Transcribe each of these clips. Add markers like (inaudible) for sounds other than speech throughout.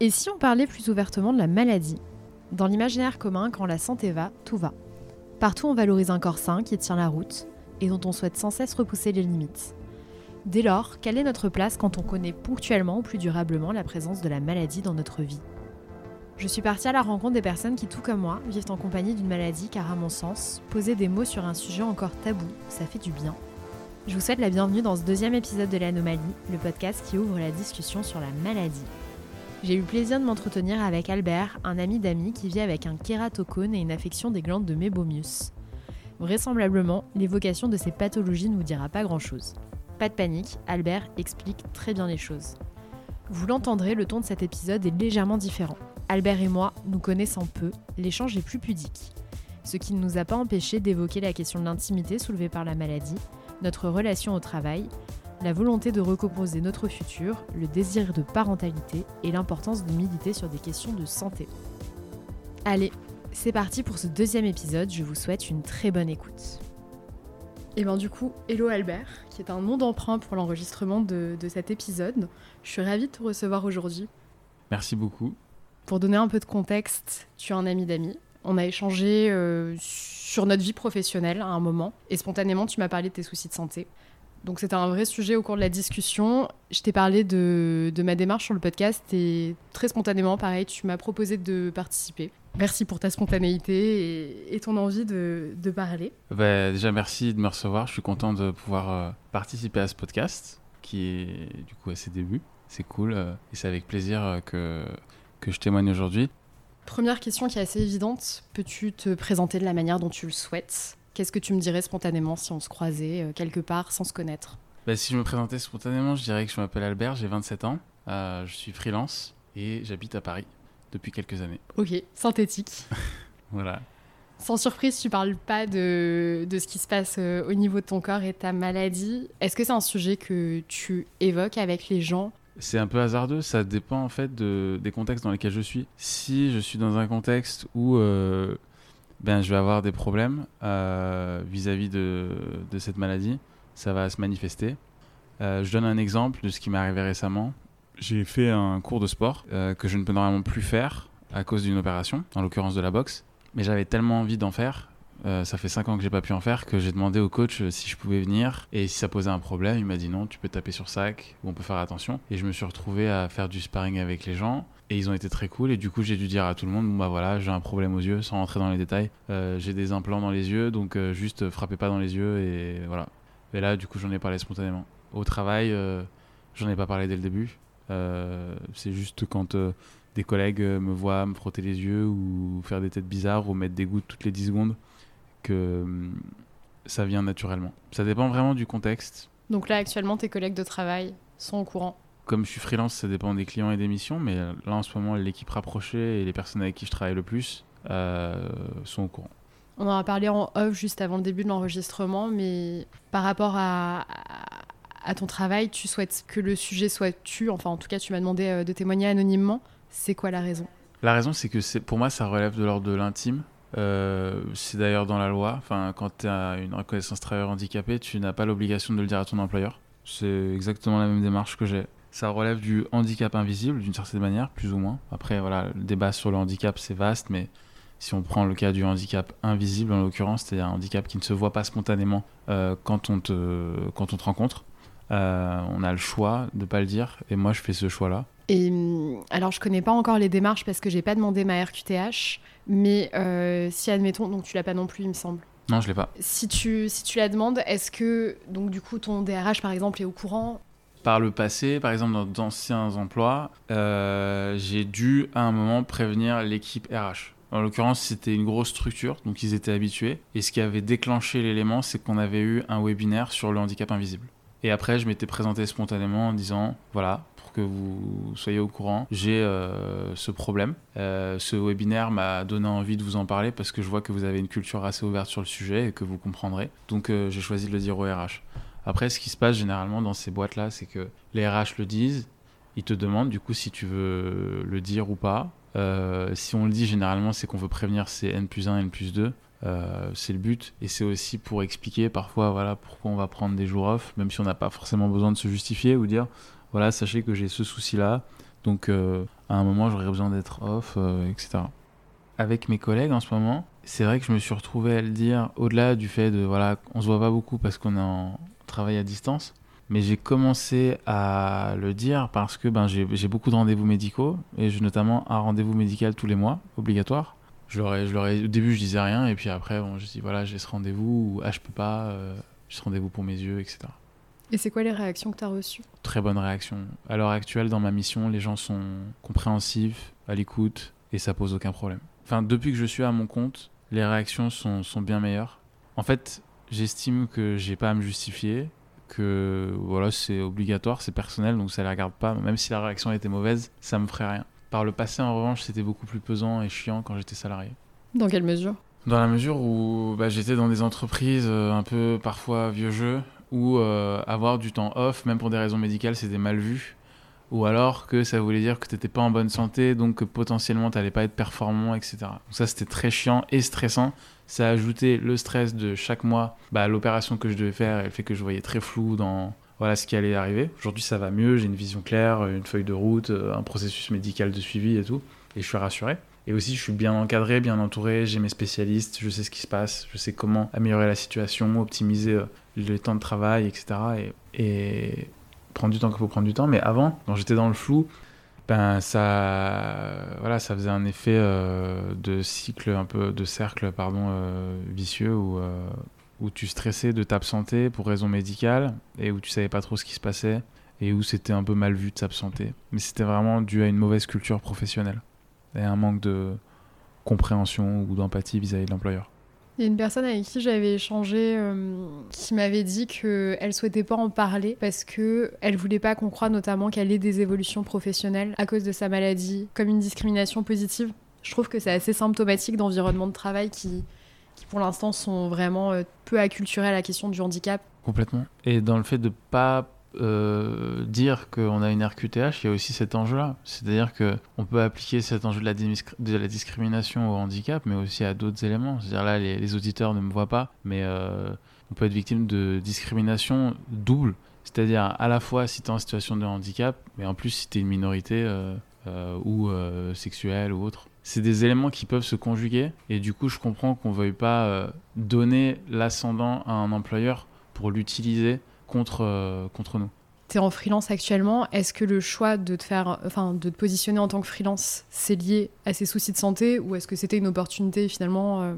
Et si on parlait plus ouvertement de la maladie? Dans l'imaginaire commun, quand la santé va, tout va. Partout, on valorise un corps sain qui tient la route et dont on souhaite sans cesse repousser les limites. Dès lors, quelle est notre place quand on connaît ponctuellement ou plus durablement la présence de la maladie dans notre vie? Je suis partie à la rencontre des personnes qui, tout comme moi, vivent en compagnie d'une maladie car, à mon sens, poser des mots sur un sujet encore tabou, ça fait du bien. Je vous souhaite la bienvenue dans ce deuxième épisode de l'Anomalie, le podcast qui ouvre la discussion sur la maladie. J'ai eu plaisir de m'entretenir avec Albert, un ami d'amis qui vit avec un kératocone et une affection des glandes de Mebomius. Vraisemblablement, l'évocation de ces pathologies ne vous dira pas grand-chose. Pas de panique, Albert explique très bien les choses. Vous l'entendrez, le ton de cet épisode est légèrement différent. Albert et moi, nous connaissons peu, l'échange est plus pudique. Ce qui ne nous a pas empêché d'évoquer la question de l'intimité soulevée par la maladie, notre relation au travail, la volonté de recomposer notre futur, le désir de parentalité et l'importance de méditer sur des questions de santé. Allez, c'est parti pour ce deuxième épisode, je vous souhaite une très bonne écoute. Et bien du coup, hello Albert, qui est un nom d'emprunt pour l'enregistrement de, de, cet épisode. Je suis ravie de te recevoir aujourd'hui. Merci beaucoup. Pour donner un peu de contexte, tu es un ami d'amis. On a échangé euh, sur notre vie professionnelle à un moment, et spontanément tu m'as parlé de tes soucis de santé. Donc c'était un vrai sujet au cours de la discussion. Je t'ai parlé de, de, ma démarche sur le podcast et très spontanément, pareil, tu m'as proposé de participer. Merci pour ta spontanéité et, et ton envie de, de parler. Bah, déjà, merci de me recevoir. Je suis content de pouvoir euh, participer à ce podcast qui est du coup à ses débuts. C'est cool euh, et c'est avec plaisir euh, que, que je témoigne aujourd'hui. Première question qui est assez évidente. Peux-tu te présenter de la manière dont tu le souhaites? Qu'est-ce que tu me dirais spontanément si on se croisait euh, quelque part sans se connaître bah, Si je me présentais spontanément, je dirais que je m'appelle Albert, j'ai 27 ans, euh, je suis freelance et j'habite à Paris depuis quelques années. Ok, synthétique. (laughs) voilà. Sans surprise, tu parles pas de, de, ce qui se passe euh, au niveau de ton corps et ta maladie. Est-ce que c'est un sujet que tu évoques avec les gens? C'est un peu hasardeux, ça dépend en fait de, des contextes dans lesquels je suis. Si je suis dans un contexte où euh, ben, je vais avoir des problèmes euh, vis-à-vis de, cette maladie. Ça va se manifester. Euh, je donne un exemple de ce qui m'est arrivé récemment. J'ai fait un cours de sport euh, que je ne peux normalement plus faire à cause d'une opération, en l'occurrence de la boxe. Mais j'avais tellement envie d'en faire. Ça fait 5 ans que j'ai pas pu en faire que j'ai demandé au coach si je pouvais venir et si ça posait un problème il m'a dit non tu peux taper sur sac ou on peut faire attention et je me suis retrouvé à faire du sparring avec les gens et ils ont été très cool. Et du coup, j'ai dû dire à tout le monde, bah voilà, j'ai un problème aux yeux, sans rentrer dans les détails. Euh, j'ai des implants dans les yeux, donc euh, juste frappez pas dans les yeux et voilà. Et là, du coup, j'en ai parlé spontanément. Au travail, euh, j'en ai pas parlé dès le début. Euh, c'est juste quand euh, des collègues me voient me frotter les yeux ou faire des têtes bizarres ou mettre des gouttes toutes les 10 secondes que ça vient naturellement. Ça dépend vraiment du contexte. Donc là, actuellement, tes collègues de travail sont au courant comme je suis freelance, ça dépend des clients et des missions, mais là en ce moment, l'équipe rapprochée et les personnes avec qui je travaille le plus euh, sont au courant. On en a parlé en off juste avant le début de l'enregistrement, mais par rapport à, à, ton travail, tu souhaites que le sujet soit tu, enfin en tout cas tu m'as demandé euh, de témoigner anonymement. C'est quoi la raison? La raison, c'est que pour moi, ça relève de l'ordre de l'intime. Euh, c'est d'ailleurs dans la loi. Enfin, quand tu as une reconnaissance travailleur handicapé, tu n'as pas l'obligation de le dire à ton employeur. C'est exactement la même démarche que j'ai. Ça relève du handicap invisible d'une certaine manière, plus ou moins. Après, voilà, le débat sur le handicap, c'est vaste, mais si on prend le cas du handicap invisible, en l'occurrence, c'est un handicap qui ne se voit pas spontanément euh, quand, on te, quand on te rencontre. Euh, on a le choix de pas le dire, et moi, je fais ce choix-là. Et alors, je connais pas encore les démarches parce que j'ai pas demandé ma RQTH, mais euh, si admettons, donc tu l'as pas non plus, il me semble. Non, je l'ai pas. Si tu, si tu la demandes, est-ce que donc du coup ton DRH par exemple est au courant par le passé, par exemple dans d'anciens emplois, euh, j'ai dû à un moment prévenir l'équipe RH. En l'occurrence, c'était une grosse structure, donc ils étaient habitués. Et ce qui avait déclenché l'élément, c'est qu'on avait eu un webinaire sur le handicap invisible. Et après, je m'étais présenté spontanément en disant, voilà, pour que vous soyez au courant, j'ai euh, ce problème. Euh, ce webinaire m'a donné envie de vous en parler parce que je vois que vous avez une culture assez ouverte sur le sujet et que vous comprendrez. Donc j'ai choisi de le dire au RH. Après, ce qui se passe généralement dans ces boîtes-là, c'est que les RH le disent, ils te demandent du coup si tu veux le dire ou pas. Euh, si on le dit, généralement, c'est qu'on veut prévenir ces N plus 1, N plus 2. Euh, c'est le but et c'est aussi pour expliquer parfois voilà pourquoi on va prendre des jours off même si on n'a pas forcément besoin de se justifier ou dire voilà sachez que j'ai ce souci là Donc euh, à un moment, j'aurais besoin d'être off, etc. Avec mes collègues en ce moment, c'est vrai que je me suis retrouvé à le dire au-delà du fait de voilà, on se voit pas beaucoup parce qu'on est en travail à distance. Mais j'ai commencé à le dire parce que ben, j'ai beaucoup de rendez-vous médicaux et j'ai notamment un rendez-vous médical tous les mois, obligatoire. Je leur, ai, je leur ai, au début, je disais rien et puis après, bon, je dis voilà, j'ai ce rendez-vous ou ah, je peux pas, euh, j'ai ce rendez-vous pour mes yeux, etc. Et c'est quoi les réactions que tu as reçues? Très bonnes réactions. À l'heure actuelle, dans ma mission, les gens sont compréhensifs, à l'écoute et ça pose aucun problème. Enfin, depuis que je suis à mon compte, les réactions sont, sont bien meilleures. En fait, j'estime que j'ai pas à me justifier que voilà, c'est obligatoire, c'est personnel, donc ça les regarde pas. Même si la réaction était mauvaise, ça me ferait rien. Par le passé, en revanche, c'était beaucoup plus pesant et chiant quand j'étais salarié. Dans quelle mesure? Dans la mesure où bah, j'étais dans des entreprises euh, un peu parfois vieux jeu, où euh, avoir du temps off, même pour des raisons médicales, c'était mal vu. Ou alors que ça voulait dire que tu n'étais pas en bonne santé, donc que potentiellement tu n'allais pas être performant, etc. Donc ça, c'était très chiant et stressant ça a ajouté le stress de chaque mois bah, l'opération que je devais faire et le fait que je voyais très flou dans voilà ce qui allait arriver. Aujourd'hui, ça va mieux, j'ai une vision claire, une feuille de route, un processus médical de suivi et tout, et je suis rassuré. Et aussi, je suis bien encadré, bien entouré, j'ai mes spécialistes, je sais ce qui se passe, je sais comment améliorer la situation, optimiser euh, le temps de travail, etc. Et, et prendre du temps qu'il faut prendre du temps. Mais avant, quand j'étais dans le flou, ben ça voilà ça faisait un effet euh, de cycle un peu de cercle pardon euh, vicieux où euh, où tu stressais de t'absenter pour raison médicale et où tu savais pas trop ce qui se passait et où c'était un peu mal vu de s'absenter mais c'était vraiment dû à une mauvaise culture professionnelle et un manque de compréhension ou d'empathie vis-à-vis de l'employeur il y a une personne avec qui j'avais échangé euh, qui m'avait dit qu'elle souhaitait pas en parler parce que elle voulait pas qu'on croie notamment qu'elle ait des évolutions professionnelles à cause de sa maladie, comme une discrimination positive. Je trouve que c'est assez symptomatique d'environnements de travail qui, qui pour l'instant sont vraiment euh, peu acculturés à la question du handicap. Complètement. Et dans le fait de pas euh, dire qu'on a une RQTH, il y a aussi cet enjeu-là. C'est-à-dire qu'on peut appliquer cet enjeu de la, discrimination au handicap, mais aussi à d'autres éléments. C'est-à-dire là, les, auditeurs ne me voient pas, mais euh, on peut être victime de discrimination double. C'est-à-dire à la fois si tu es en situation de handicap, mais en plus si tu es une minorité euh, ou sexuelle ou autre. C'est des éléments qui peuvent se conjuguer, et du coup, je comprends qu'on ne veuille pas donner l'ascendant à un employeur pour l'utiliser contre, euh, contre nous. Tu es en freelance actuellement. Est-ce que le choix de te faire, enfin, de te positionner en tant que freelance, c'est lié à ces soucis de santé ou est-ce que c'était une opportunité finalement euh?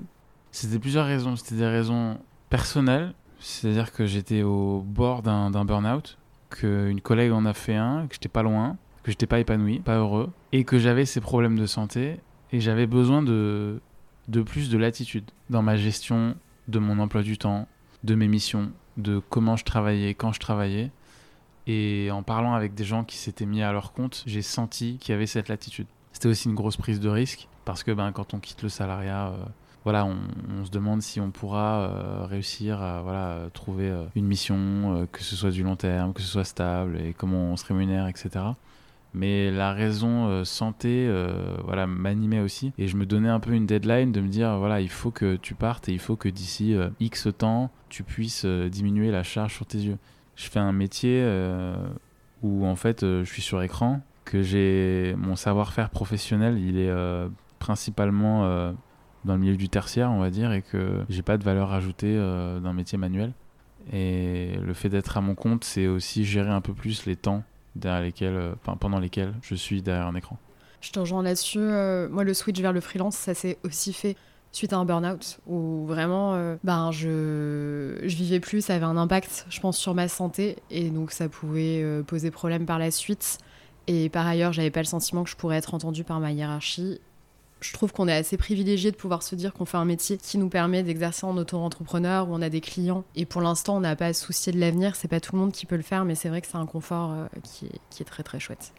C'était plusieurs raisons. C'était des raisons personnelles, c'est-à-dire que j'étais au bord d'un burn-out, qu'une collègue en a fait un, que j'étais pas loin, que j'étais pas épanoui, pas heureux, et que j'avais ces problèmes de santé et j'avais besoin de, de plus de latitude dans ma gestion de mon emploi du temps, de mes missions, de comment je travaillais, quand je travaillais. Et en parlant avec des gens qui s'étaient mis à leur compte, j'ai senti qu'il y avait cette latitude. C'était aussi une grosse prise de risque parce que ben, quand on quitte le salariat, euh, voilà, on, se demande si on pourra euh, réussir à voilà, trouver euh, une mission, que ce soit du long terme, que ce soit stable et comment on se rémunère, etc. Mais la raison santé voilà, m'animait aussi et je me donnais un peu une deadline de me dire voilà, il faut que tu partes et il faut que d'ici X temps, tu puisses euh, diminuer la charge sur tes yeux. Je fais un métier euh, où en fait euh, je suis sur écran, que j'ai mon savoir-faire professionnel, il est principalement dans le milieu du tertiaire, on va dire, et que j'ai pas de valeur ajoutée d'un métier manuel. Et le fait d'être à mon compte, c'est aussi gérer un peu plus les temps derrière lesquels, pendant lesquels je suis derrière un écran. Je te rejoins là-dessus. moi, le switch vers le freelance, ça s'est aussi fait suite à un burn-out où vraiment euh, ben je je vivais plus ça avait un impact je pense sur ma santé et donc ça pouvait euh, poser problème par la suite et par ailleurs j'avais pas le sentiment que je pourrais être entendue par ma hiérarchie je trouve qu'on est assez privilégié de pouvoir se dire qu'on fait un métier qui nous permet d'exercer en auto-entrepreneur où on a des clients. Et pour l'instant on n'a pas à se soucier de l'avenir. C'est pas tout le monde qui peut le faire mais c'est vrai que c'est un confort euh, qui, est, qui est très très chouette.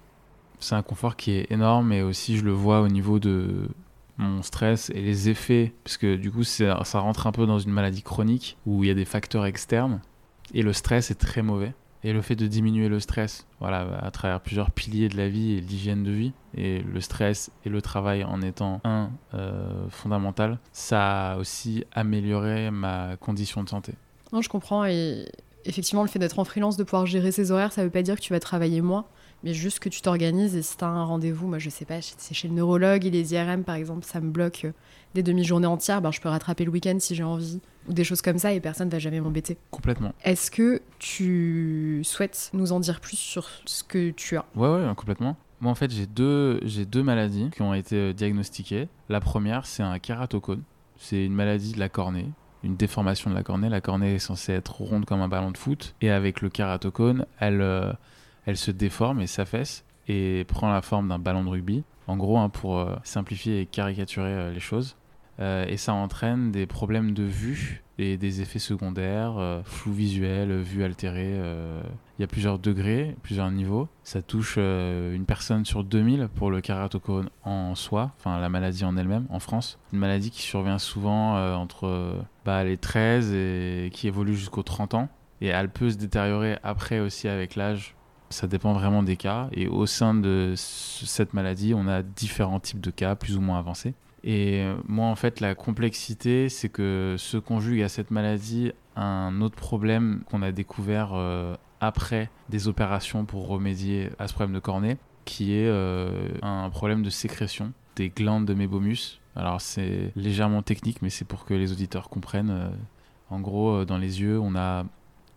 C'est un confort qui est énorme et aussi je le vois au niveau de mon stress et les effets, parce que du coup ça rentre un peu dans une maladie chronique où il y a des facteurs externes et le stress est très mauvais. Et le fait de diminuer le stress, voilà, à travers plusieurs piliers de la vie et l'hygiène de vie, et le stress et le travail en étant un euh, fondamental, ça a aussi amélioré ma condition de santé. Non, je comprends. Et effectivement, le fait d'être en freelance, de pouvoir gérer ses horaires, ça veut pas dire que tu vas travailler moins mais juste que tu t'organises et si tu as un rendez-vous, moi je sais pas, c'est chez le neurologue et les IRM par exemple, ça me bloque euh, des demi-journées entières, ben, je peux rattraper le week-end si j'ai envie, ou des choses comme ça et personne va jamais m'embêter. Complètement. Est-ce que tu souhaites nous en dire plus sur ce que tu as? Ouais, ouais, complètement. Moi en fait j'ai deux, deux maladies qui ont été euh, diagnostiquées. La première c'est un kératocone, c'est une maladie de la cornée une déformation de la cornée. La cornée est censée être ronde comme un ballon de foot. Et avec le kératocone, elle, euh, elle se déforme et s'affaisse et prend la forme d'un ballon de rugby. En gros, hein, pour euh, simplifier et caricaturer euh, les choses. Euh, et ça entraîne des problèmes de vue et des effets secondaires, flou visuel, vue altérée. Il y a plusieurs degrés, plusieurs niveaux. Ça touche une personne sur 2000 pour le kératocone en soi, enfin la maladie en elle-même, en France. Une maladie qui survient souvent entre bah, les 13 et qui évolue jusqu'aux 30 ans. Et elle peut se détériorer après aussi avec l'âge ça dépend vraiment des cas. Et au sein de cette maladie, on a différents types de cas, plus ou moins avancés. Et euh, moi, en fait, la complexité, c'est que se conjugue à cette maladie un autre problème qu'on a découvert euh, après des opérations pour remédier à ce problème de cornée, qui est euh, un problème de sécrétion des glandes de mébomus. Alors, c'est légèrement technique, mais c'est pour que les auditeurs comprennent. En gros, dans les yeux, on a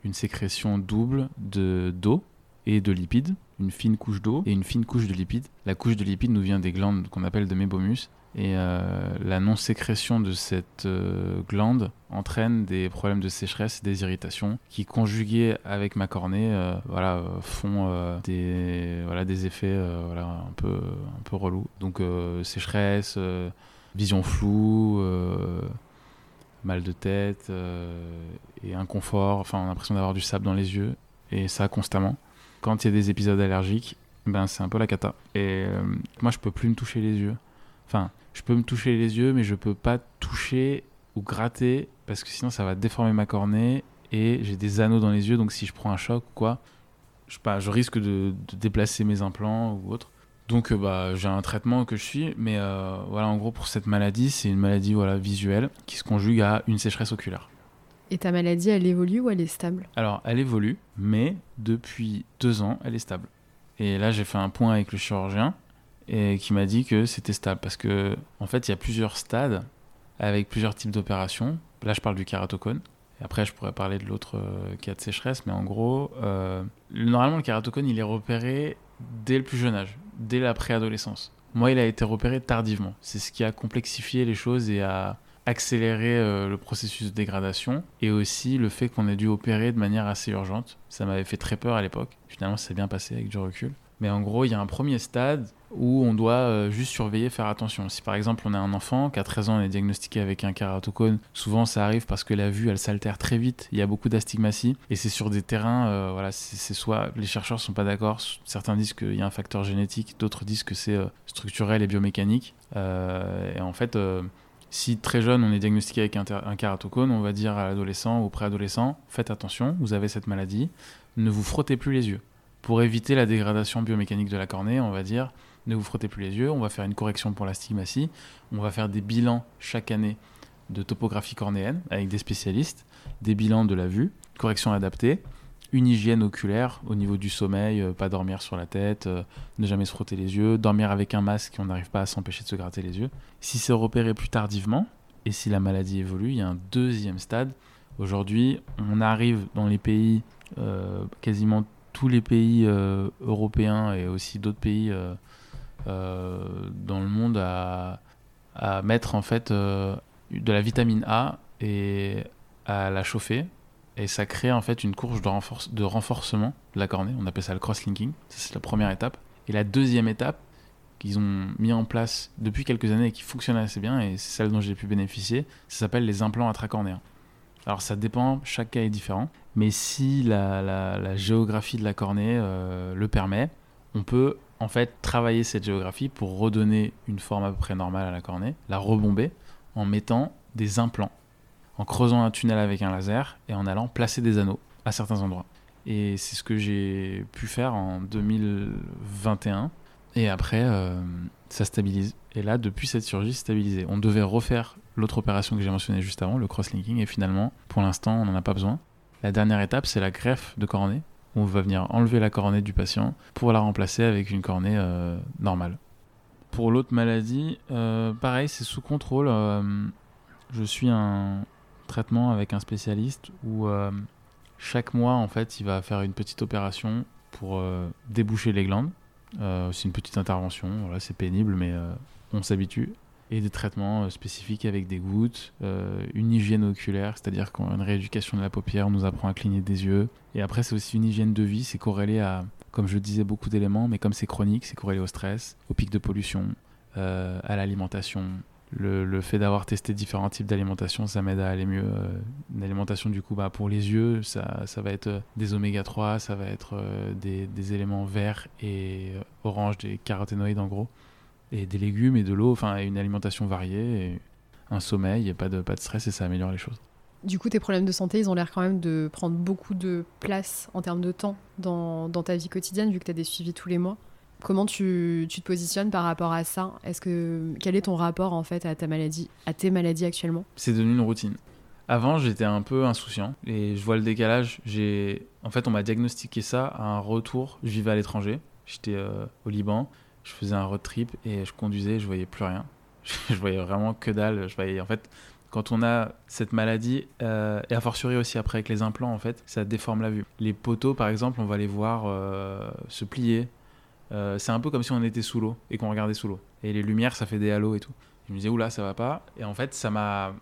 une sécrétion double de d'eau et de lipides, une fine couche d'eau et une fine couche de lipides. La couche de lipides nous vient des glandes qu'on appelle de mébomus et euh, la non-sécrétion de cette euh, glande entraîne des problèmes de sécheresse et des irritations qui, conjugués avec ma cornée, euh, voilà, font des, voilà, des effets voilà, un, peu, un peu relous. Donc sécheresse, vision floue, mal de tête et inconfort, enfin on a l'impression d'avoir du sable dans les yeux et ça constamment quand il y a des épisodes allergiques, ben c'est un peu la cata. Et euh, moi, je peux plus me toucher les yeux. Enfin, je peux me toucher les yeux, mais je peux pas toucher ou gratter parce que sinon ça va déformer ma cornée et j'ai des anneaux dans les yeux. Donc si je prends un choc ou quoi, je, je risque de, déplacer mes implants ou autre. Donc euh, bah, j'ai un traitement que je suis, mais euh, voilà, en gros pour cette maladie, c'est une maladie voilà, visuelle qui se conjugue à une sécheresse oculaire. Et ta maladie, elle évolue ou elle est stable Alors, elle évolue, mais depuis deux ans, elle est stable. Et là, j'ai fait un point avec le chirurgien et qui m'a dit que c'était stable parce que, en fait, il y a plusieurs stades avec plusieurs types d'opérations. Là, je parle du kératocone. Et après, je pourrais parler de l'autre euh, cas de sécheresse, mais en gros, euh, normalement, le kératocone, il est repéré dès le plus jeune âge, dès la préadolescence. Moi, il a été repéré tardivement. C'est ce qui a complexifié les choses et a accélérer euh, le processus de dégradation et aussi le fait qu'on ait dû opérer de manière assez urgente. Ça m'avait fait très peur à l'époque. Finalement, ça s'est bien passé avec du recul. Mais en gros, il y a un premier stade où on doit euh, juste surveiller, faire attention. Si par exemple on a un enfant qui a 13 ans, on est diagnostiqué avec un kératocone, souvent ça arrive parce que la vue elle s'altère très vite, il y a beaucoup d'astigmatie et c'est sur des terrains, euh, voilà, c'est soit les chercheurs sont pas d'accord, certains disent qu'il y a un facteur génétique, d'autres disent que c'est structurel et biomécanique. et en fait, si très jeune on est diagnostiqué avec un, un on va dire à l'adolescent ou préadolescent, faites attention, vous avez cette maladie, ne vous frottez plus les yeux. Pour éviter la dégradation biomécanique de la cornée, on va dire, ne vous frottez plus les yeux, on va faire une correction pour la stigmatie, on va faire des bilans chaque année de topographie cornéenne avec des spécialistes, des bilans de la vue, correction adaptée, une hygiène oculaire au niveau du sommeil, euh, pas dormir sur la tête, euh, ne jamais se frotter les yeux, dormir avec un masque, on n'arrive pas à s'empêcher de se gratter les yeux. Si c'est repéré plus tardivement, et si la maladie évolue, il y a un deuxième stade. Aujourd'hui, on arrive dans les pays, euh, quasiment tous les pays européens et aussi d'autres pays dans le monde, à, à, mettre en fait de la vitamine A et à la chauffer et ça crée en fait une courge de, de renforcement de la cornée. On appelle ça le cross-linking. c'est la première étape. Et la deuxième étape qu'ils ont mis en place depuis quelques années et qui fonctionne assez bien, et c'est celle dont j'ai pu bénéficier, ça s'appelle les implants intracornéens. Alors ça dépend, chaque cas est différent, mais si la, géographie de la cornée euh, le permet, on peut en fait travailler cette géographie pour redonner une forme à peu près normale à la cornée, la rebomber en mettant des implants en creusant un tunnel avec un laser et en allant placer des anneaux à certains endroits. Et c'est ce que j'ai pu faire en 2021. Et après, euh, ça stabilise. Et là, depuis cette chirurgie, stabilisé. On devait refaire l'autre opération que j'ai mentionnée juste avant, le cross-linking, et finalement, pour l'instant, on n'en a pas besoin. La dernière étape, c'est la greffe de cornée. on va venir enlever la cornée du patient pour la remplacer avec une cornée normale. Pour l'autre maladie, pareil, c'est sous contrôle. je suis un traitement avec un spécialiste où chaque mois, en fait, il va faire une petite opération pour déboucher les glandes. c'est une petite intervention, voilà, c'est pénible, mais on s'habitue et des traitements euh, spécifiques avec des gouttes, euh, une hygiène oculaire, c'est-à-dire une rééducation de la paupière, on nous apprend à cligner des yeux. Et après, c'est aussi une hygiène de vie, c'est corrélé à, comme je disais, beaucoup d'éléments, mais comme c'est chronique, c'est corrélé au stress, au pic de pollution, euh, à l'alimentation. Le, fait d'avoir testé différents types d'alimentation, ça m'aide à aller mieux. une alimentation, du coup, bah, pour les yeux, ça, ça va être des oméga 3, ça va être des, des éléments verts et orange, des caroténoïdes en gros et des légumes et de l'eau, enfin une alimentation variée, un sommeil et pas de, pas de stress et ça améliore les choses. Du coup, tes problèmes de santé, ils ont l'air quand même de prendre beaucoup de place en termes de temps dans, dans ta vie quotidienne, vu que tu as des suivis tous les mois. Comment tu, tu, te positionnes par rapport à ça? Est-ce que quel est ton rapport en fait à ta maladie, à tes maladies actuellement? C'est devenu une routine. Avant, j'étais un peu insouciant et je vois le décalage. J'ai, en fait, on m'a diagnostiqué ça à un retour. Je vivais à l'étranger. J'étais euh, au Liban je faisais un road trip et je conduisais, je voyais plus rien. (laughs) je voyais vraiment que dalle. Je voyais, en fait, quand on a cette maladie, euh, et a fortiori aussi après avec les implants, en fait, ça déforme la vue. Les poteaux, par exemple, on va les voir euh, se plier. Euh, c'est un peu comme si on était sous l'eau et qu'on regardait sous l'eau. Et les lumières, ça fait des halos et tout. Je me disais, oula, ça va pas. Et en fait, ça m'a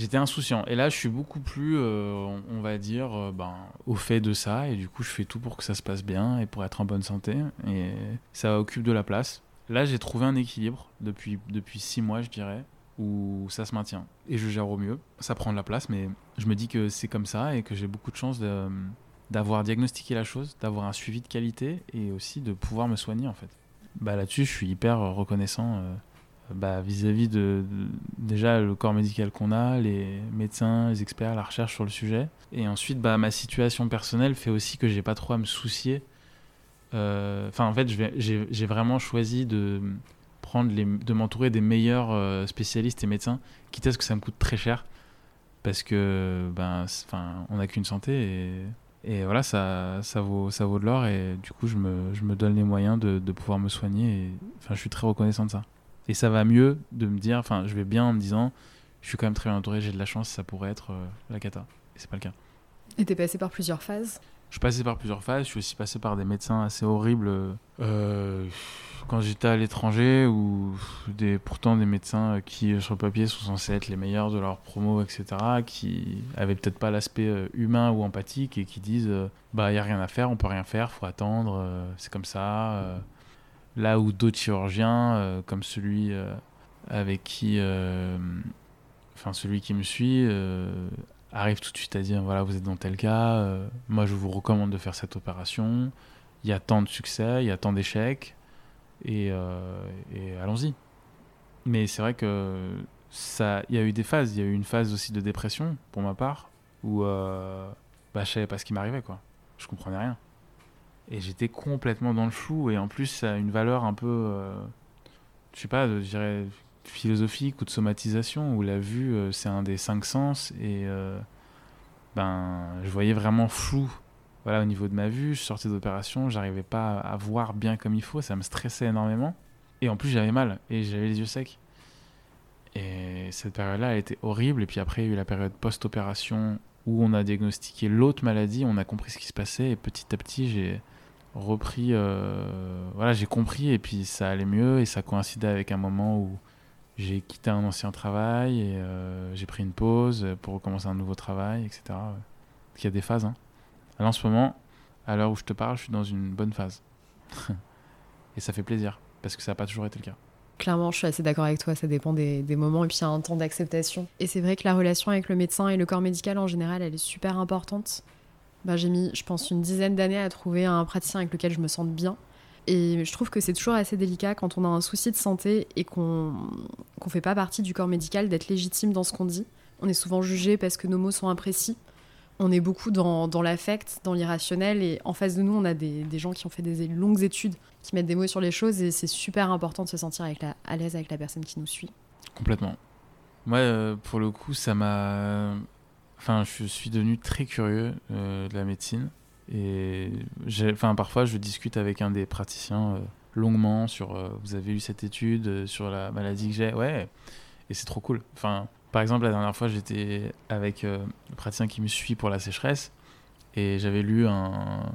j'étais insouciant. Et là, je suis beaucoup plus, euh, on va dire, euh, ben, au fait de ça. Et du coup, je fais tout pour que ça se passe bien et pour être en bonne santé. Et ça occupe de la place. Là, j'ai trouvé un équilibre depuis, depuis six mois, je dirais, où ça se maintient. Et je gère au mieux. Ça prend de la place, mais je me dis que c'est comme ça et que j'ai beaucoup de chance d'avoir diagnostiqué la chose, d'avoir un suivi de qualité et aussi de pouvoir me soigner, en fait. Bah, Là-dessus, je suis hyper reconnaissant. Euh, bah, vis-à-vis de, déjà le corps médical qu'on a, les médecins, les experts, la recherche sur le sujet. Et ensuite, bah, ma situation personnelle fait aussi que j'ai pas trop à me soucier. Euh, enfin, en fait, j'ai vraiment choisi de prendre de m'entourer des meilleurs euh, spécialistes et médecins, quitte à ce que ça me coûte très cher, parce que ben, on n'a qu'une santé et, et, voilà, ça, ça vaut, ça vaut de l'or et du coup, je me, je me donne les moyens de, de pouvoir me soigner. Et, enfin, je suis très reconnaissant de ça. Et ça va mieux de me dire, enfin, je vais bien en me disant, je suis quand même très bien entouré, j'ai de la chance, ça pourrait être euh, la cata. Et c'est pas le cas. Et t'es passé par plusieurs phases? Je suis passé par plusieurs phases, je suis aussi passé par des médecins assez horribles euh, quand j'étais à l'étranger, ou pourtant des médecins qui, sur le papier, sont censés être les meilleurs de leur promo, etc., qui avaient peut-être pas l'aspect euh, humain ou empathique et qui disent, bah, il n'y a rien à faire, on peut rien faire, faut attendre, c'est comme ça. Là où d'autres chirurgiens, euh, comme celui euh, avec qui, euh, enfin celui qui me suit, arrive tout de suite à dire voilà vous êtes dans tel cas, moi je vous recommande de faire cette opération. Il y a tant de succès, il y a tant d'échecs et, et allons-y. Mais c'est vrai que ça, il y a eu des phases. Il y a eu une phase aussi de dépression pour ma part où bah, je savais pas ce qui m'arrivait quoi. Je comprenais rien. Et j'étais complètement dans le flou. Et en plus, ça a une valeur un peu, euh, je sais pas, je dirais philosophique ou de somatisation, où la vue, euh, c'est un des cinq sens. Et euh, ben, je voyais vraiment flou. Voilà, au niveau de ma vue, je sortais d'opération, j'arrivais pas à voir bien comme il faut, ça me stressait énormément. Et en plus, j'avais mal et j'avais les yeux secs. Et cette période-là, elle était horrible. Et puis après, il y a eu la période post-opération où on a diagnostiqué l'autre maladie, on a compris ce qui se passait. Et petit à petit, j'ai repris, euh, voilà, j'ai compris et puis ça allait mieux et ça coïncidait avec un moment où j'ai quitté un ancien travail et euh, j'ai pris une pause pour recommencer un nouveau travail, etc. Il y a des phases. Hein. Alors en ce moment, à l'heure où je te parle, je suis dans une bonne phase. (laughs) et ça fait plaisir parce que ça n'a pas toujours été le cas. Clairement, je suis assez d'accord avec toi, ça dépend des, moments et puis il y a un temps d'acceptation. Et c'est vrai que la relation avec le médecin et le corps médical en général, elle est super importante. Bah, j'ai mis, je pense, une dizaine d'années à trouver un praticien avec lequel je me sente bien. Et je trouve que c'est toujours assez délicat quand on a un souci de santé et qu'on ne fait pas partie du corps médical d'être légitime dans ce qu'on dit. On est souvent jugé parce que nos mots sont imprécis. On est beaucoup dans, dans l'affect, dans l'irrationnel. Et en face de nous, on a des, des, gens qui ont fait des longues études, qui mettent des mots sur les choses. Et c'est super important de se sentir avec la, à l'aise avec la personne qui nous suit. Complètement. Moi, euh, pour le coup, ça m'a Enfin, je suis devenu très curieux euh, de la médecine Et enfin, parfois, je discute avec un des praticiens euh, longuement sur vous avez eu cette étude sur la maladie que j'ai Ouais, et c'est trop cool. Enfin, par exemple, la dernière fois, j'étais avec le praticien qui me suit pour la sécheresse et j'avais lu un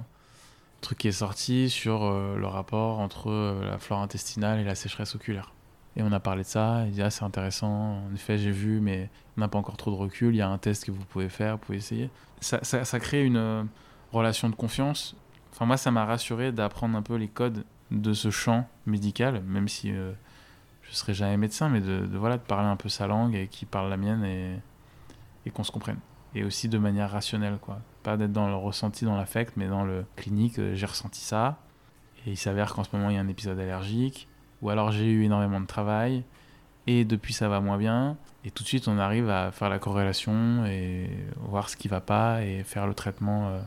truc qui est sorti sur le rapport entre la flore intestinale et la sécheresse oculaire. Et on a parlé de ça, il dit ah c'est intéressant, en effet j'ai vu mais on n'a pas encore trop de recul, il y a un test que vous pouvez faire, vous pouvez essayer. Ça, crée une, relation de confiance. Enfin, moi, ça m'a rassuré d'apprendre un peu les codes de ce champ médical, même si je serai jamais médecin, mais de, voilà, de parler un peu sa langue et qui parle la mienne et, et qu'on se comprenne. Et aussi de manière rationnelle, quoi. Pas d'être dans le ressenti, dans l'affect, mais dans le clinique, euh, j'ai ressenti ça. Et il s'avère qu'en ce moment, il y a un épisode allergique. Ou alors j'ai eu énormément de travail. Et depuis, ça va moins bien. Et tout de suite, on arrive à faire la corrélation et voir ce qui va pas et faire le traitement. Euh,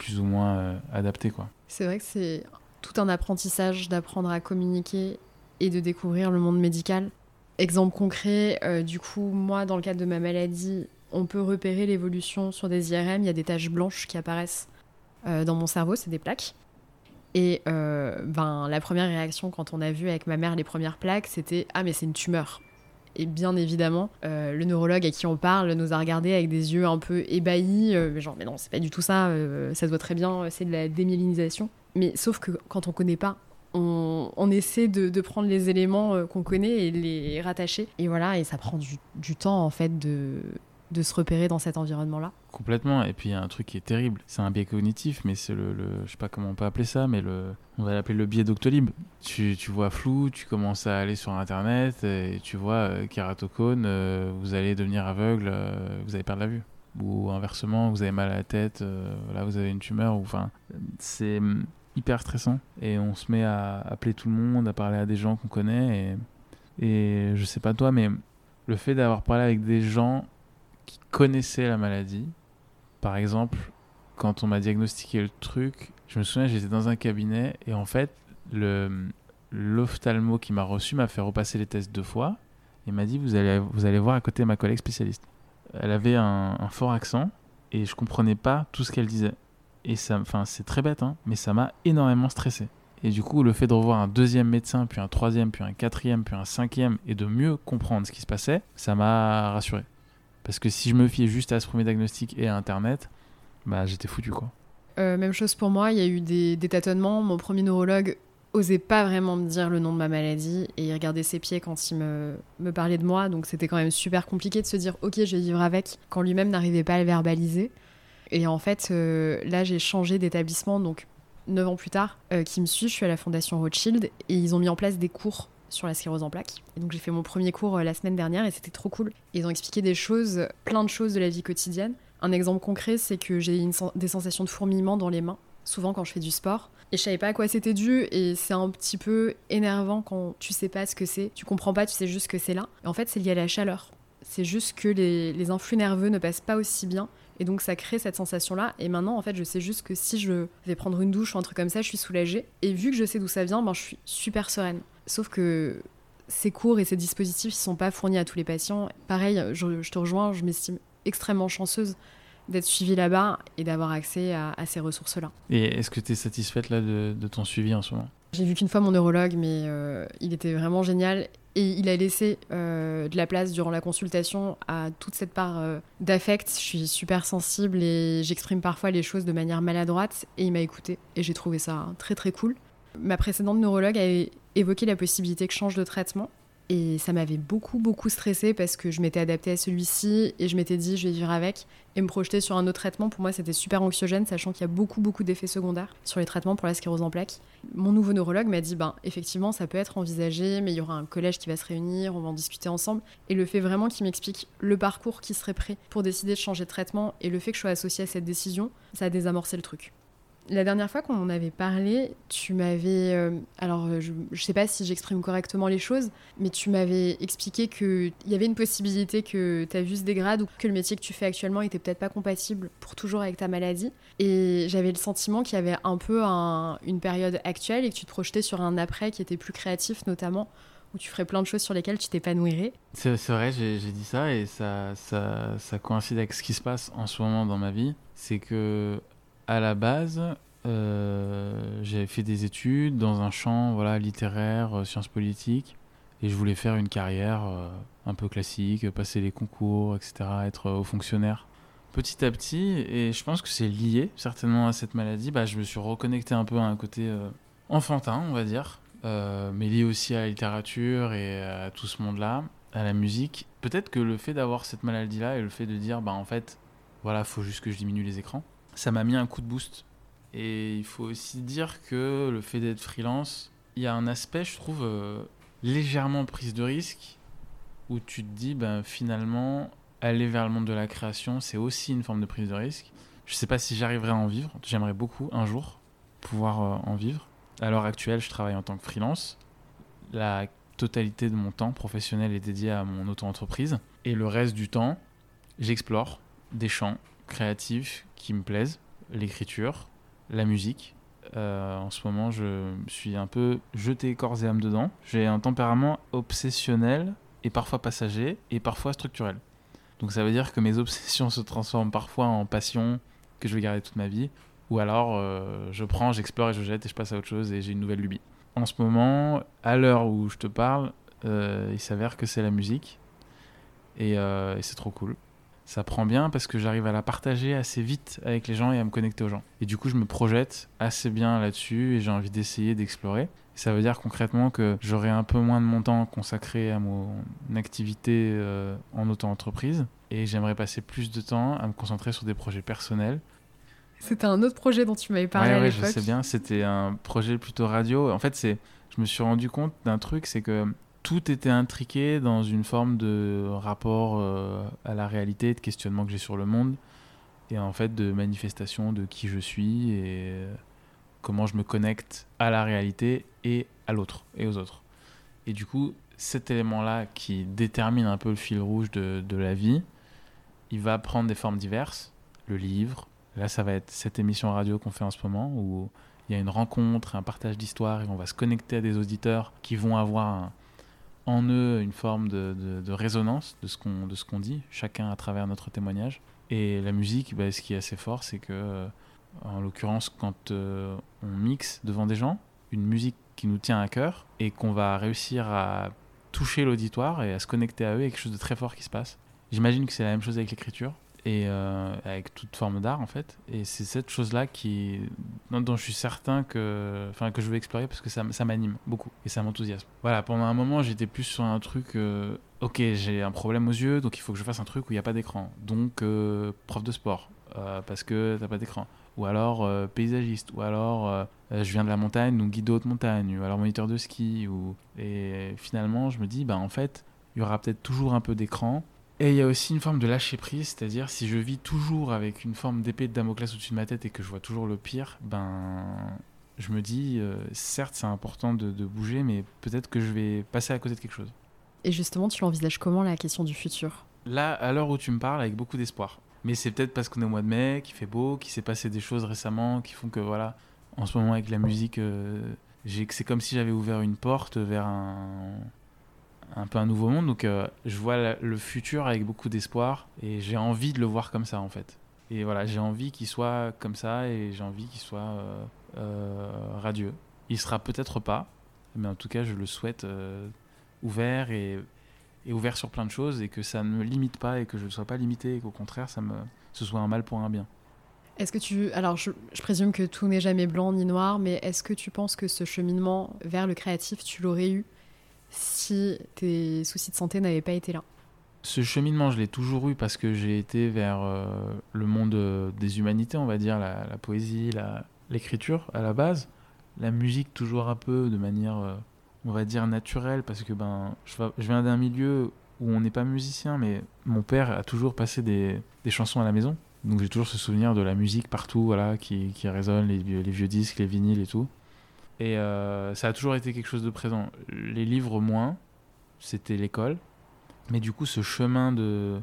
plus ou moins euh, adapté. Quoi. C'est vrai que c'est tout un apprentissage d'apprendre à communiquer et de découvrir le monde médical. Exemple concret, euh, du coup, moi, dans le cadre de ma maladie, on peut repérer l'évolution sur des IRM. Il y a des taches blanches qui apparaissent euh, dans mon cerveau, c'est des plaques. Et ben, la première réaction quand on a vu avec ma mère les premières plaques, c'était Ah, mais c'est une tumeur. Et bien évidemment, euh, le neurologue à qui on parle nous a regardé avec des yeux un peu ébahis, euh, genre mais non, c'est pas du tout ça, euh, ça se voit très bien, c'est de la démyélinisation. Mais sauf que quand on connaît pas, on, essaie de, prendre les éléments qu'on connaît et les rattacher. Et voilà, et ça prend du, du temps en fait de, de se repérer dans cet environnement-là. Complètement. Et puis il y a un truc qui est terrible. C'est un biais cognitif, mais c'est le, je sais pas comment on peut appeler ça, mais le, on va l'appeler le biais Doctolib. Tu, tu, vois flou, tu commences à aller sur Internet et tu vois euh, kératocone, euh, vous allez devenir aveugle, euh, vous allez perdre la vue. Ou inversement, vous avez mal à la tête, là vous avez une tumeur. Enfin, c'est hyper stressant et on se met à appeler tout le monde, à parler à des gens qu'on connaît et, et je sais pas toi, mais le fait d'avoir parlé avec des gens qui connaissaient la maladie. Par exemple, quand on m'a diagnostiqué le truc, je me souviens, j'étais dans un cabinet et en fait, le l'ophtalmo qui m'a reçu m'a fait repasser les tests deux fois et m'a dit vous allez, vous allez voir à côté ma collègue spécialiste. Elle avait un, fort accent et je comprenais pas tout ce qu'elle disait. Et ça, enfin, c'est très bête, hein, mais ça m'a énormément stressé. Et du coup, le fait de revoir un deuxième médecin, puis un troisième, puis un quatrième, puis un cinquième, et de mieux comprendre ce qui se passait, ça m'a rassuré. Parce que si je me fiais juste à ce premier diagnostic et à Internet, bah j'étais foutu quoi. Euh, même chose pour moi, il y a eu des, tâtonnements. Mon premier neurologue osait pas vraiment me dire le nom de ma maladie et il regardait ses pieds quand il me, me parlait de moi. Donc c'était quand même super compliqué de se dire ok, je vais vivre avec quand lui-même n'arrivait pas à le verbaliser. Et en fait, euh, là j'ai changé d'établissement. Donc 9 ans plus tard, euh, qui me suit, je suis à la Fondation Rothschild et ils ont mis en place des cours sur la sclérose en plaques. Et donc j'ai fait mon premier cours euh, la semaine dernière et c'était trop cool. ils ont expliqué des choses, plein de choses de la vie quotidienne. Un exemple concret, c'est que j'ai des sensations de fourmillement dans les mains, souvent quand je fais du sport. Et je savais pas à quoi c'était dû et c'est un petit peu énervant quand tu sais pas ce que c'est, tu comprends pas, tu sais juste que c'est là. Et en fait, c'est lié à la chaleur. C'est juste que les, les influx nerveux ne passent pas aussi bien et donc ça crée cette sensation-là. Et maintenant, en fait, je sais juste que si je vais prendre une douche ou un truc comme ça, je suis soulagée. Et vu que je sais d'où ça vient, ben, je suis super sereine. Sauf que ces cours et ces dispositifs ne sont pas fournis à tous les patients. Pareil, je, te rejoins, je m'estime extrêmement chanceuse d'être suivie là-bas et d'avoir accès à, ces ressources-là. Et est-ce que tu es satisfaite là de, ton suivi en ce moment? J'ai vu qu'une fois mon neurologue, mais euh, il était vraiment génial. Et il a laissé euh, de la place durant la consultation à toute cette part euh, d'affect. Je suis super sensible et j'exprime parfois les choses de manière maladroite. Et il m'a écouté. Et j'ai trouvé ça très très cool. Ma précédente neurologue avait évoqué la possibilité que je change de traitement. Et ça m'avait beaucoup, beaucoup stressé parce que je m'étais adaptée à celui-ci et je m'étais dit, je vais vivre avec. Et me projeter sur un autre traitement, pour moi, c'était super anxiogène, sachant qu'il y a beaucoup, beaucoup d'effets secondaires sur les traitements pour la sclérose en plaques. Mon nouveau neurologue m'a dit, ben, effectivement, ça peut être envisagé, mais il y aura un collège qui va se réunir, on va en discuter ensemble. Et le fait vraiment qu'il m'explique le parcours qui serait prêt pour décider de changer de traitement et le fait que je sois associée à cette décision, ça a désamorcé le truc. La dernière fois qu'on avait parlé, tu m'avais. Euh, alors, euh, je ne sais pas si j'exprime correctement les choses, mais tu m'avais expliqué qu'il y avait une possibilité que ta vue se dégrade ou que le métier que tu fais actuellement était peut-être pas compatible pour toujours avec ta maladie. Et j'avais le sentiment qu'il y avait un peu une période actuelle et que tu te projetais sur un après qui était plus créatif, notamment où tu ferais plein de choses sur lesquelles tu t'épanouirais. C'est vrai, j'ai dit ça et ça, ça, ça coïncide avec ce qui se passe en ce moment dans ma vie. C'est que à la base, euh, j'avais fait des études dans un champ voilà, littéraire, euh, sciences politiques, et je voulais faire une carrière euh, un peu classique, passer les concours, etc., être haut fonctionnaire. Petit à petit, et je pense que c'est lié certainement à cette maladie, bah, je me suis reconnecté un peu à un côté enfantin, on va dire, mais lié aussi à la littérature et à tout ce monde-là, à la musique. Peut-être que le fait d'avoir cette maladie-là et le fait de dire, bah en fait, voilà, faut juste que je diminue les écrans, ça m'a mis un coup de boost et il faut aussi dire que le fait d'être freelance, il y a un aspect, je trouve, euh, légèrement prise de risque, où tu te dis, ben, finalement, aller vers le monde de la création, c'est aussi une forme de prise de risque. Je ne sais pas si j'arriverai à en vivre. J'aimerais beaucoup, un jour, pouvoir euh, en vivre. À l'heure actuelle, je travaille en tant que freelance. La totalité de mon temps professionnel est dédié à mon auto-entreprise. Et le reste du temps, j'explore des champs créatifs qui me plaisent, l'écriture, la musique. Euh, en ce moment, je suis un peu jeté corps et âme dedans. J'ai un tempérament obsessionnel et parfois passager et parfois structurel. Donc ça veut dire que mes (laughs) obsessions se transforment parfois en passion que je vais garder toute ma vie. Ou alors euh, je prends, j'explore et je jette et je passe à autre chose et j'ai une nouvelle lubie. En ce moment, à l'heure où je te parle, euh, il s'avère que c'est la musique. et c'est trop cool ça prend bien parce que j'arrive à la partager assez vite avec les gens et à me connecter aux gens. Et du coup, je me projette assez bien là-dessus et j'ai envie d'essayer d'explorer. Ça veut dire concrètement que j'aurai un peu moins de mon temps consacré à mon activité euh, en auto-entreprise et j'aimerais passer plus de temps à me concentrer sur des projets personnels. C'était un autre projet dont tu m'avais parlé. Oui, je sais bien. C'était un projet plutôt radio. En fait, c'est, je me suis rendu compte d'un truc, c'est que tout était intriqué dans une forme de rapport euh, à la réalité, de questionnement que j'ai sur le monde, et en fait de manifestation de qui je suis et euh, comment je me connecte à la réalité et à l'autre et aux autres. Et du coup, cet élément-là qui détermine un peu le fil rouge de, de, la vie, il va prendre des formes diverses. Le livre, là ça va être cette émission radio qu'on fait en ce moment où il y a une rencontre, un partage d'histoire et on va se connecter à des auditeurs qui vont avoir un, en eux une forme de, résonance de ce qu'on de ce qu'on dit, chacun à travers notre témoignage. Et la musique, bah, ce qui est assez fort, c'est que, euh, en l'occurrence, quand euh, on mixe devant des gens, une musique qui nous tient à cœur et qu'on va réussir à toucher l'auditoire et à se connecter à eux, il y a quelque chose de très fort qui se passe. J'imagine que c'est la même chose avec l'écriture et euh, avec toute forme d'art en fait. Et c'est cette chose-là qui, dont, je suis certain que, enfin, que je veux explorer parce que ça, ça m'anime beaucoup et ça m'enthousiasme. Voilà, pendant un moment j'étais plus sur un truc, euh, ok j'ai un problème aux yeux donc il faut que je fasse un truc où il n'y a pas d'écran. Donc euh, prof de sport parce que t'as pas d'écran. Ou alors paysagiste, ou alors je viens de la montagne donc guide de haute montagne, ou alors moniteur de ski. Ou... Et finalement je me dis, bah en fait il y aura peut-être toujours un peu d'écran et il y a aussi une forme de lâcher prise, c'est-à-dire si je vis toujours avec une forme d'épée de Damoclès au-dessus de ma tête et que je vois toujours le pire, ben je me dis, euh, certes c'est important de, bouger, mais peut-être que je vais passer à côté de quelque chose. Et justement, tu l'envisages comment la question du futur? Là, à l'heure où tu me parles, avec beaucoup d'espoir. Mais c'est peut-être parce qu'on est au mois de mai, qu'il fait beau, qu'il s'est passé des choses récemment qui font que voilà, en ce moment avec la musique, euh, c'est comme si j'avais ouvert une porte vers un un peu un nouveau monde. Donc euh, je vois le futur avec beaucoup d'espoir et j'ai envie de le voir comme ça en fait. Et voilà, j'ai envie qu'il soit comme ça et j'ai envie qu'il soit euh, euh, radieux. Il sera peut-être pas, mais en tout cas je le souhaite ouvert et, ouvert sur plein de choses et que ça ne me limite pas et que je ne sois pas limité et qu'au contraire ça me, ce soit un mal pour un bien. Est-ce que tu. Alors, je, présume que tout n'est jamais blanc ni noir, mais est-ce que tu penses que ce cheminement vers le créatif, tu l'aurais eu si tes soucis de santé n'avaient pas été là Ce cheminement, je l'ai toujours eu parce que j'ai été vers euh, le monde euh, des humanités, on va dire, la, poésie, l'écriture à la base. La musique, toujours un peu de manière, euh, on va dire, naturelle, parce que ben, je, viens d'un milieu où on n'est pas musicien, mais mon père a toujours passé des, chansons à la maison. Donc j'ai toujours ce souvenir de la musique partout, voilà, qui, résonne, les, les vieux disques, les vinyles et tout. Et euh, ça a toujours été quelque chose de présent. Les livres, moins, c'était l'école. Mais du coup, ce chemin de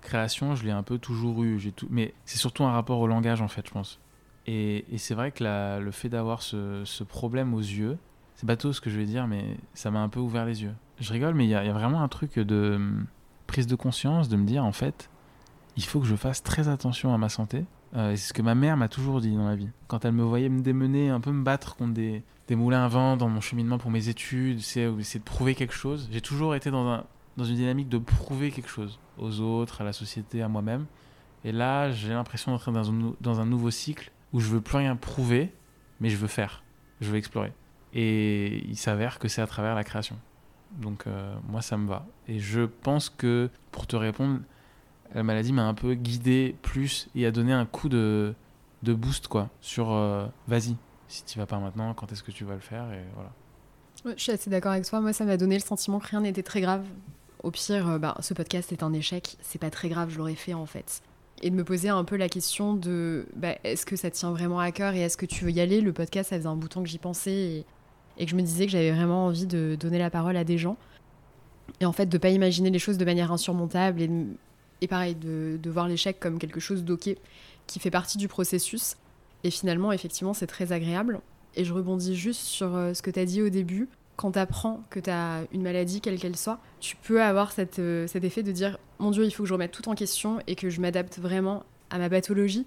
création, je l'ai un peu toujours eu. Tout... Mais c'est surtout un rapport au langage, en fait, je pense. Et, c'est vrai que le fait d'avoir ce, problème aux yeux, c'est bateau ce que je vais dire, mais ça m'a un peu ouvert les yeux. Je rigole, mais il y, y, a vraiment un truc de hum, prise de conscience, de me dire, en fait, il faut que je fasse très attention à ma santé Euh, c'est ce que ma mère m'a toujours dit dans la vie. Quand elle me voyait me démener, un peu me battre contre des, des moulins à vent dans mon cheminement pour mes études, c'est essayer de prouver quelque chose. J'ai toujours été dans, un, dans une dynamique de prouver quelque chose aux autres, à la société, à moi-même. Et là, j'ai l'impression d'entrer dans un, dans un nouveau cycle où je veux plus rien prouver, mais je veux faire, je veux explorer. Et il s'avère que c'est à travers la création. Donc euh, moi, ça me va. Et je pense que, pour te répondre, la maladie m'a un peu guidé plus et a donné un coup de, de boost, quoi, sur euh, vas-y, si tu vas pas maintenant, quand est-ce que tu vas le faire Et voilà. je suis assez d'accord avec toi. Moi, ça m'a donné le sentiment que rien n'était très grave. Au pire, euh, bah, ce podcast est un échec. C'est pas très grave, je l'aurais fait en fait. Et de me poser un peu la question de bah, est-ce que ça tient vraiment à cœur et est-ce que tu veux y aller? Le podcast, ça faisait un bouton que j'y pensais et, que je me disais que j'avais vraiment envie de donner la parole à des gens. Et en fait, de pas imaginer les choses de manière insurmontable et, et pareil, de, de voir l'échec comme quelque chose d'ok qui fait partie du processus. Et finalement, effectivement, c'est très agréable. Et je rebondis juste sur euh, ce que tu as dit au début. Quand tu apprends que tu as une maladie, quelle qu'elle soit, tu peux avoir euh, cet effet de dire Mon Dieu, il faut que je remette tout en question et que je m'adapte vraiment à ma pathologie.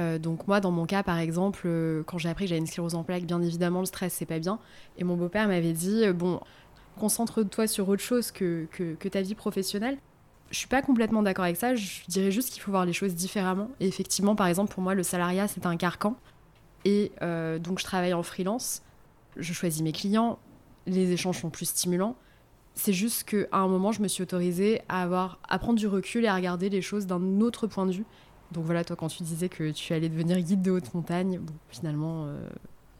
Euh, donc, moi, dans mon cas, par exemple, quand j'ai appris que j'avais une sclérose en plaques, bien évidemment, le stress, c'est pas bien. Et mon beau-père m'avait dit Bon, concentre-toi sur autre chose que ta vie professionnelle je suis pas complètement d'accord avec ça. Je dirais juste qu'il faut voir les choses différemment. Effectivement, par exemple, pour moi, le salariat, c'est un carcan. Et euh, donc, je travaille en freelance. Je choisis mes clients. Les échanges sont plus stimulants. C'est juste qu'à un moment, je me suis autorisée à, avoir, à prendre du recul et à regarder les choses d'un autre point de vue. Donc voilà, toi, quand tu disais que tu allais devenir guide de haute montagne, finalement. Euh...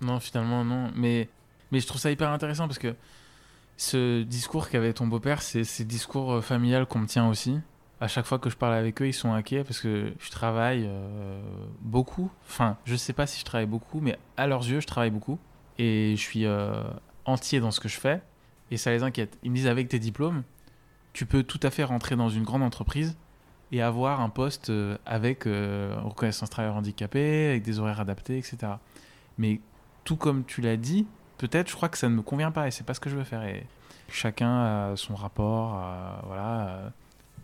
Non, finalement, non. Mais, mais je trouve ça hyper intéressant parce que ce discours qu'avait ton beau-père, c'est ces discours familial qu'on me tient aussi. À chaque fois que je parle avec eux, ils sont inquiets parce que je travaille euh, beaucoup. Enfin, je sais pas si je travaille beaucoup, mais à leurs yeux, je travaille beaucoup. Et je suis euh, entier dans ce que je fais. Et ça les inquiète. Ils me disent avec tes diplômes, tu peux tout à fait rentrer dans une grande entreprise et avoir un poste euh, avec euh, reconnaissance travailleur handicapé, avec des horaires adaptés, etc. Mais tout comme tu l'as dit, peut-être je crois que ça ne me convient pas et c'est pas ce que je veux faire. Et chacun a son rapport à voilà,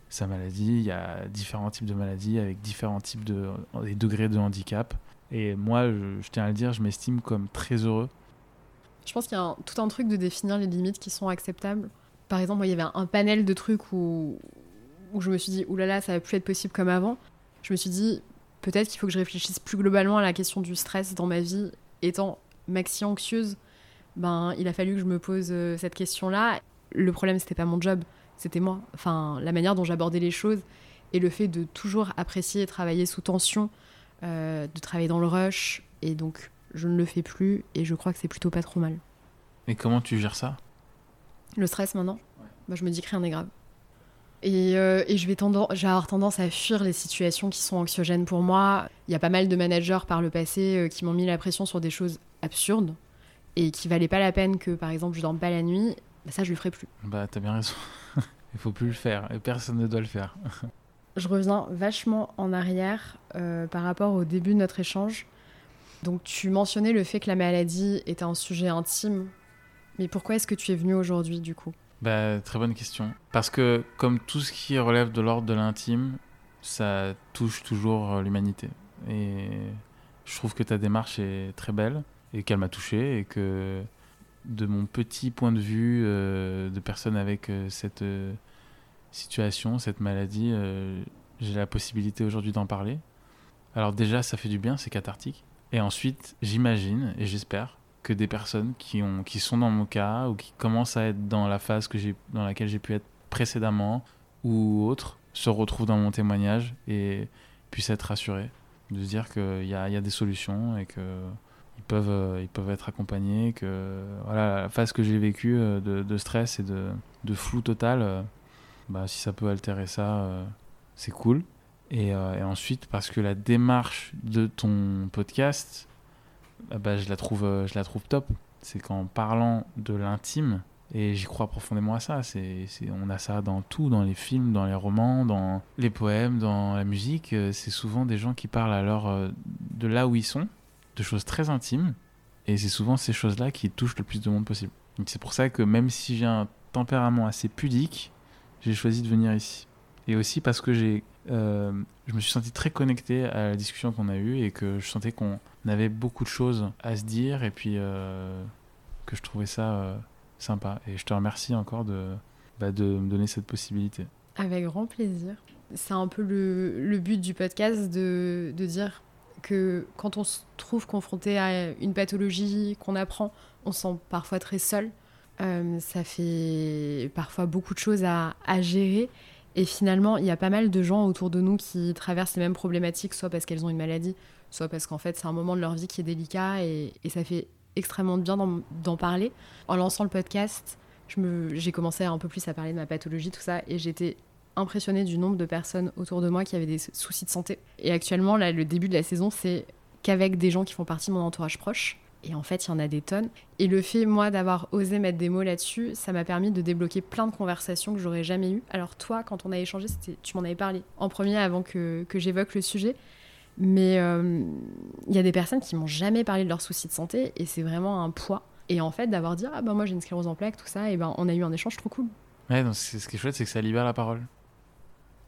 sa maladie. Il y a différents types de maladies avec différents types de degrés de handicap. Et moi, je, tiens à le dire, je m'estime comme très heureux. Je pense qu'il y a tout un truc de définir les limites qui sont acceptables. Par exemple, il y avait un, panel de trucs où, où je me suis dit, oulala, ça va plus être possible comme avant. Je me suis dit, peut-être qu'il faut que je réfléchisse plus globalement à la question du stress dans ma vie. Étant maxi anxieuse, ben, il a fallu que je me pose euh, cette question-là. Le problème, c'était pas mon job, c'était moi. Enfin, la manière dont j'abordais les choses et le fait de toujours apprécier et travailler sous tension, euh, de travailler dans le rush. Et donc, je ne le fais plus et je crois que c'est plutôt pas trop mal. Et comment tu gères ça? Le stress maintenant? Ouais. bah, Je me dis que rien n'est grave. Et, euh, et, je vais tendance, j'ai avoir tendance à fuir les situations qui sont anxiogènes pour moi. Il y a pas mal de managers par le passé qui m'ont mis la pression sur des choses absurdes et qui valaient pas la peine que, par exemple, je dorme pas la nuit. Bah, ça, je le ferai plus. Bah, t'as bien raison. (laughs) Il faut plus le faire et personne ne doit le faire. (laughs) je reviens vachement en arrière euh, par rapport au début de notre échange. Donc, tu mentionnais le fait que la maladie était un sujet intime. Mais pourquoi est-ce que tu es venu aujourd'hui, du coup? Bah, Très bonne question. Parce que, comme tout ce qui relève de l'ordre de l'intime, ça touche toujours l'humanité. Et je trouve que ta démarche est très belle et qu'elle m'a touché et que de mon petit point de vue euh, de personne avec euh, cette euh, situation, cette maladie, j'ai la possibilité aujourd'hui d'en parler. Alors déjà, ça fait du bien, c'est cathartique. Et ensuite, j'imagine et j'espère que des personnes qui, ont, qui sont dans mon cas ou qui commencent à être dans la phase que dans laquelle j'ai pu être précédemment ou autre se retrouvent dans mon témoignage et puissent être rassurés de se dire qu'il y a, y a des solutions et que peuvent, euh, ils peuvent être accompagnés, que voilà, la phase que j'ai vécue euh, de, stress et de, de flou total, euh, bah, si ça peut altérer ça, c'est cool. Et, ensuite, parce que la démarche de ton podcast, bah, je, la trouve, je la trouve top. C'est qu'en parlant de l'intime, et j'y crois profondément à ça, c'est, on a ça dans tout, dans les films, dans les romans, dans les poèmes, dans la musique, c'est souvent des gens qui parlent alors de là où ils sont, de choses très intimes, et c'est souvent ces choses-là qui touchent le plus de monde possible. Donc c'est pour ça que même si j'ai un tempérament assez pudique, j'ai choisi de venir ici. Et aussi parce que j'ai, euh, je me suis senti très connecté à la discussion qu'on a eue et que je sentais qu'on avait beaucoup de choses à se dire et puis euh, que je trouvais ça euh, sympa. Et je te remercie encore de, bah, de me donner cette possibilité. Avec grand plaisir. C'est un peu le, le but du podcast de, de dire quand on se trouve confronté à une pathologie qu'on apprend, on se sent parfois très seul. Euh, ça fait parfois beaucoup de choses à, à, gérer. Et finalement, il y a pas mal de gens autour de nous qui traversent les mêmes problématiques, soit parce qu'elles ont une maladie, soit parce qu'en fait, c'est un moment de leur vie qui est délicat et, et ça fait extrêmement bien d'en parler. En lançant le podcast, j'ai commencé un peu plus à parler de ma pathologie, tout ça, et j'étais impressionnée du nombre de personnes autour de moi qui avaient des soucis de santé. Et actuellement, là, le début de la saison, c'est qu'avec des gens qui font partie de mon entourage proche. Et en fait, il y en a des tonnes. Et le fait, moi, d'avoir osé mettre des mots là-dessus, ça m'a permis de débloquer plein de conversations que j'aurais jamais eues. Alors toi, quand on a échangé, tu m'en avais parlé en premier avant que, que j'évoque le sujet. Mais il euh, y a des personnes qui m'ont jamais parlé de leurs soucis de santé et c'est vraiment un poids. Et en fait, d'avoir dit, ah ben moi j'ai une sclérose en plaques, tout ça, et ben on a eu un échange trop cool. Ouais, donc ce qui est chouette, c'est que ça libère la parole.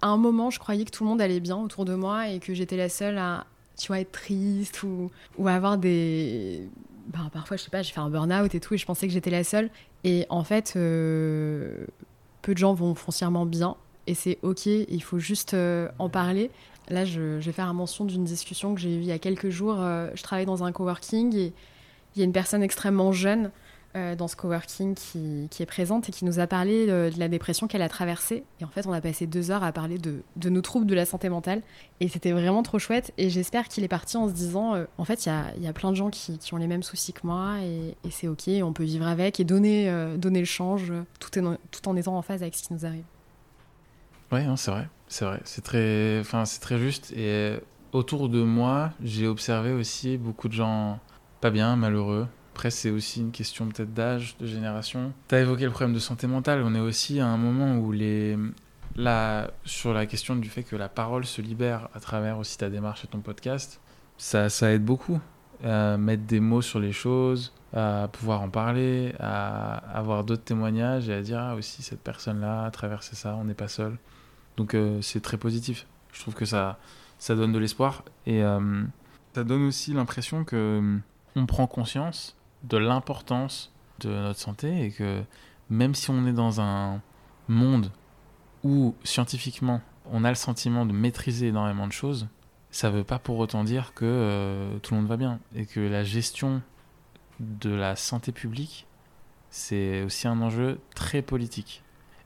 À un moment, je croyais que tout le monde allait bien autour de moi et que j'étais la seule à, tu vois, être triste ou, ou avoir des. Ben, parfois, je sais pas, j'ai fait un burn-out et tout, et je pensais que j'étais la seule. Et en fait, euh, peu de gens vont foncièrement bien, et c'est ok, il faut juste euh, en parler. Là, je, vais faire un mention d'une discussion que j'ai eue il y a quelques jours. Euh, je travaille dans un coworking et il y a une personne extrêmement jeune euh, dans ce coworking qui, est présente et qui nous a parlé de, de la dépression qu'elle a traversée. Et en fait, on a passé deux heures à parler de, nos troubles de la santé mentale. Et c'était vraiment trop chouette. Et j'espère qu'il est parti en se disant, euh, en fait, il y a, plein de gens qui, ont les mêmes soucis que moi et, c'est OK, on peut vivre avec et donner, euh, le change tout, en, étant en phase avec ce qui nous arrive. Ouais, c'est vrai, c'est vrai. C'est très, très juste. Et autour de moi, j'ai observé aussi beaucoup de gens pas bien, malheureux. Après, c'est aussi une question peut-être d'âge, de génération. Tu as évoqué le problème de santé mentale. On est aussi à un moment où les... Là, sur la question du fait que la parole se libère à travers aussi ta démarche et ton podcast, ça, ça aide beaucoup à mettre des mots sur les choses, à pouvoir en parler, à avoir d'autres témoignages et à dire ah, aussi cette personne-là a traversé ça, on n'est pas seul. Donc euh, c'est très positif. Je trouve que ça, ça donne de l'espoir et euh, ça donne aussi l'impression que on prend conscience de l'importance de notre santé et que même si on est dans un monde où scientifiquement on a le sentiment de maîtriser énormément de choses, ça ne veut pas pour autant dire que euh, tout le monde va bien et que la gestion de la santé publique, c'est aussi un enjeu très politique.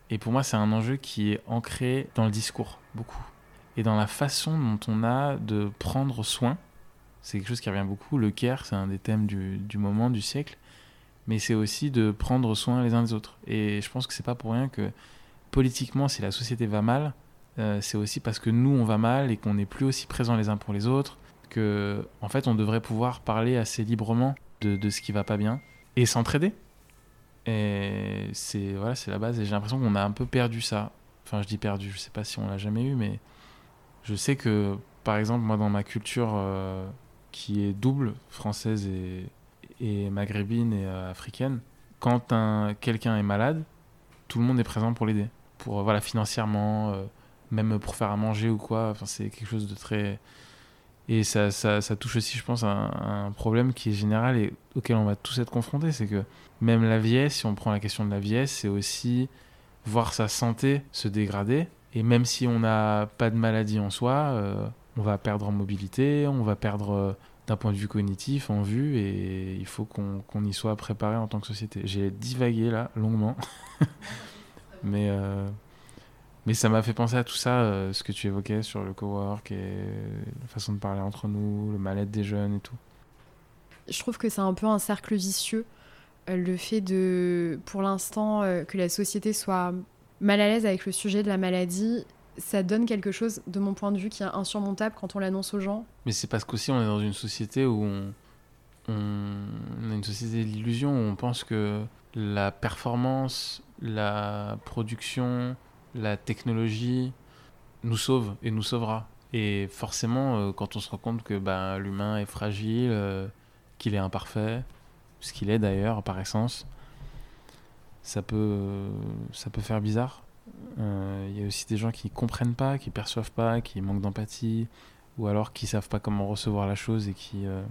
Et pour moi, c'est un enjeu qui est ancré dans le discours, beaucoup. Et dans la façon dont on a de prendre soin c'est quelque chose qui revient beaucoup. Le care, c'est un des thèmes du, du, moment, du siècle. Mais c'est aussi de prendre soin les uns des autres. Et je pense que c'est pas pour rien que politiquement, si la société va mal, euh, c'est aussi parce que nous, on va mal et qu'on n'est plus aussi présents les uns pour les autres. Que, en fait, on devrait pouvoir parler assez librement de, de ce qui va pas bien et s'entraider. Et c'est voilà, c'est la base. Et j'ai l'impression qu'on a un peu perdu ça. Enfin, je dis perdu, je sais pas si on l'a jamais eu, mais je sais que, par exemple, moi, dans ma culture euh, qui est double, française et, maghrébine et euh, africaine. Quand un, quelqu'un est malade, tout le monde est présent pour l'aider, pour euh, voilà financièrement, euh, même pour faire à manger ou quoi. Enfin, c'est quelque chose de très et ça, ça, touche aussi, je pense, à un, problème qui est général et auquel on va tous être confrontés, c'est que même la vieillesse, si on prend la question de la vieillesse, c'est aussi voir sa santé se dégrader. Et même si on n'a pas de maladie en soi, on va perdre en mobilité, on va perdre euh, d'un point de vue cognitif, en vue, et il faut qu'on qu y soit préparé en tant que société. J'ai divagué là, longuement, (laughs) mais, euh, mais ça m'a fait penser à tout ça, euh, ce que tu évoquais sur le cowork et la façon de parler entre nous, le mal-être des jeunes et tout. Je trouve que c'est un peu un cercle vicieux, le fait de, pour l'instant, que la société soit mal à l'aise avec le sujet de la maladie ça donne quelque chose, de mon point de vue, qui est insurmontable quand on l'annonce aux gens. Mais c'est parce qu'aussi on est dans une société où on, on, a une société de l'illusion où on pense que la performance, la production, la technologie nous sauve et nous sauvera. Et forcément, euh, quand on se rend compte que ben, l'humain est fragile, euh, qu'il est imparfait, ce qu'il est d'ailleurs par essence, ça peut, ça peut faire bizarre. Euh, il y a aussi des gens qui ne comprennent pas, qui perçoivent pas, qui manquent d'empathie, ou alors qui savent pas comment recevoir la chose et qui euh,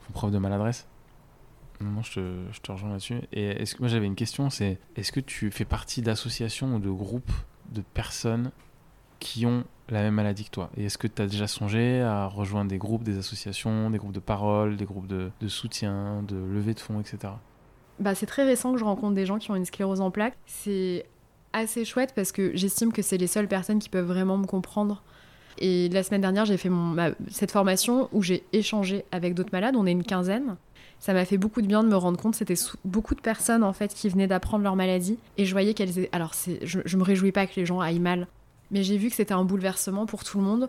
font preuve de maladresse. Non, je te, rejoins là-dessus. Et est-ce que moi j'avais une question, c'est est-ce que tu fais partie d'associations ou de groupes de personnes qui ont la même maladie que toi? Et est-ce que tu as déjà songé à rejoindre des groupes, des associations, des groupes de parole, des groupes de, de soutien, de levée de fonds, etc. Bah, c'est très récent que je rencontre des gens qui ont une sclérose en plaques. C'est assez chouette parce que j'estime que c'est les seules personnes qui peuvent vraiment me comprendre. Et la semaine dernière, j'ai fait mon, cette formation où j'ai échangé avec d'autres malades. On est une quinzaine. Ça m'a fait beaucoup de bien de me rendre compte. C'était beaucoup de personnes en fait qui venaient d'apprendre leur maladie et je voyais qu'elles. Alors, je, je me réjouis pas que les gens aillent mal, mais j'ai vu que c'était un bouleversement pour tout le monde.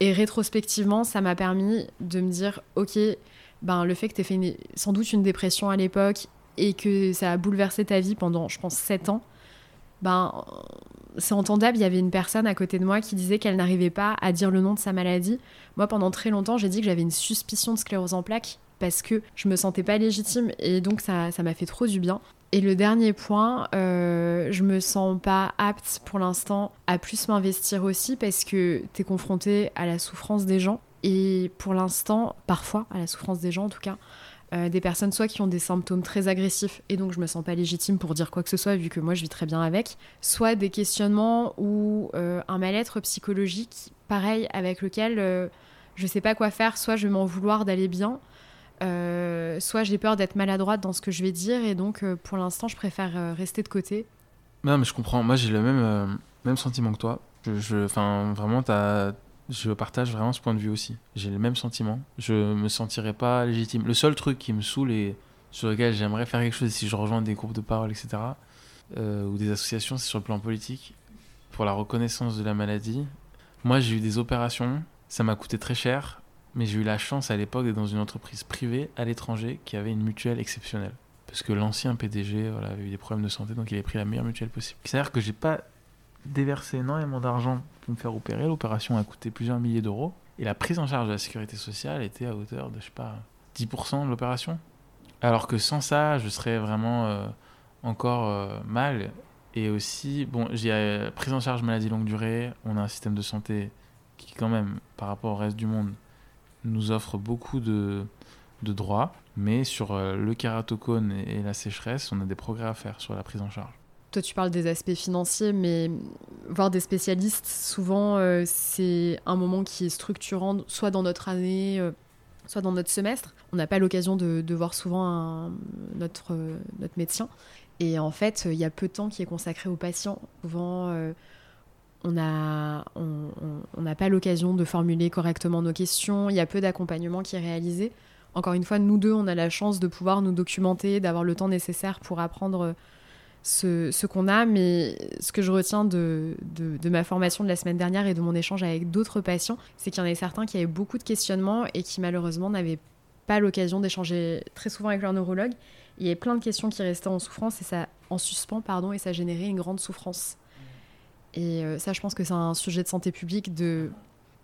Et rétrospectivement, ça m'a permis de me dire, ok, ben le fait que tu fait sans doute une dépression à l'époque et que ça a bouleversé ta vie pendant, je pense, 7 ans, ben, c'est entendable. Il y avait une personne à côté de moi qui disait qu'elle n'arrivait pas à dire le nom de sa maladie. Moi, pendant très longtemps, j'ai dit que j'avais une suspicion de sclérose en plaques parce que je me sentais pas légitime et donc ça m'a fait trop du bien. Et le dernier point, euh, je me sens pas apte pour l'instant à plus m'investir aussi parce que tu es confronté à la souffrance des gens et pour l'instant, parfois à la souffrance des gens en tout cas, euh, des personnes soit qui ont des symptômes très agressifs et donc je me sens pas légitime pour dire quoi que ce soit vu que moi je vis très bien avec, soit des questionnements ou euh, un mal-être psychologique pareil avec lequel euh, je sais pas quoi faire, soit je vais m'en vouloir d'aller bien, euh, soit j'ai peur d'être maladroite dans ce que je vais dire et donc pour l'instant je préfère rester de côté. Non, mais je comprends. Moi, j'ai le même, même sentiment que toi. Je, je- vraiment, je partage vraiment ce point de vue aussi. J'ai le même sentiment. Je me sentirais pas légitime. Le seul truc qui me saoule et sur lequel j'aimerais faire quelque chose si je rejoins des groupes de parole, etc., euh, ou des associations, c'est sur le plan politique. Pour la reconnaissance de la maladie. Moi, j'ai eu des opérations. Ça m'a coûté très cher. Mais j'ai eu la chance à l'époque d'être dans une entreprise privée à l'étranger qui avait une mutuelle exceptionnelle. Parce que l'ancien PDG avait eu des problèmes de santé, donc il avait pris la meilleure mutuelle possible. C'est-à-dire que j'ai pas déversé énormément d'argent pour me faire opérer. L'opération a coûté plusieurs milliers d'euros. Et la prise en charge de la sécurité sociale était à hauteur de, je sais pas, 10% de l'opération. Alors que sans ça, je serais vraiment euh, encore euh, mal. Et aussi, bon, j'ai euh, prise en charge maladie longue durée. On a un système de santé qui, quand même, par rapport au reste du monde, nous offre beaucoup de, de droits. Mais sur euh, le kératocone et la sécheresse, on a des progrès à faire sur la prise en charge. Tu parles des aspects financiers, mais voir des spécialistes, souvent, euh, c'est un moment qui est structurant, soit dans notre année, euh, soit dans notre semestre. On n'a pas l'occasion de, voir souvent notre, euh, notre médecin. Et en fait, il y a peu de temps qui est consacré aux patients. Souvent, on n'a on, on- pas l'occasion de formuler correctement nos questions. Il y a peu d'accompagnement qui est réalisé. Encore une fois, nous deux, on a la chance de pouvoir nous documenter, d'avoir le temps nécessaire pour apprendre ce, qu'on a, mais ce que je retiens de, ma formation de la semaine dernière et de mon échange avec d'autres patients, c'est qu'il y en avait certains qui avaient beaucoup de questionnements et qui malheureusement n'avaient pas l'occasion d'échanger très souvent avec leur neurologue. Il y avait plein de questions qui restaient en souffrance et ça, en suspens, pardon, et ça générait une grande souffrance. Et euh, ça, je pense que c'est un sujet de santé publique de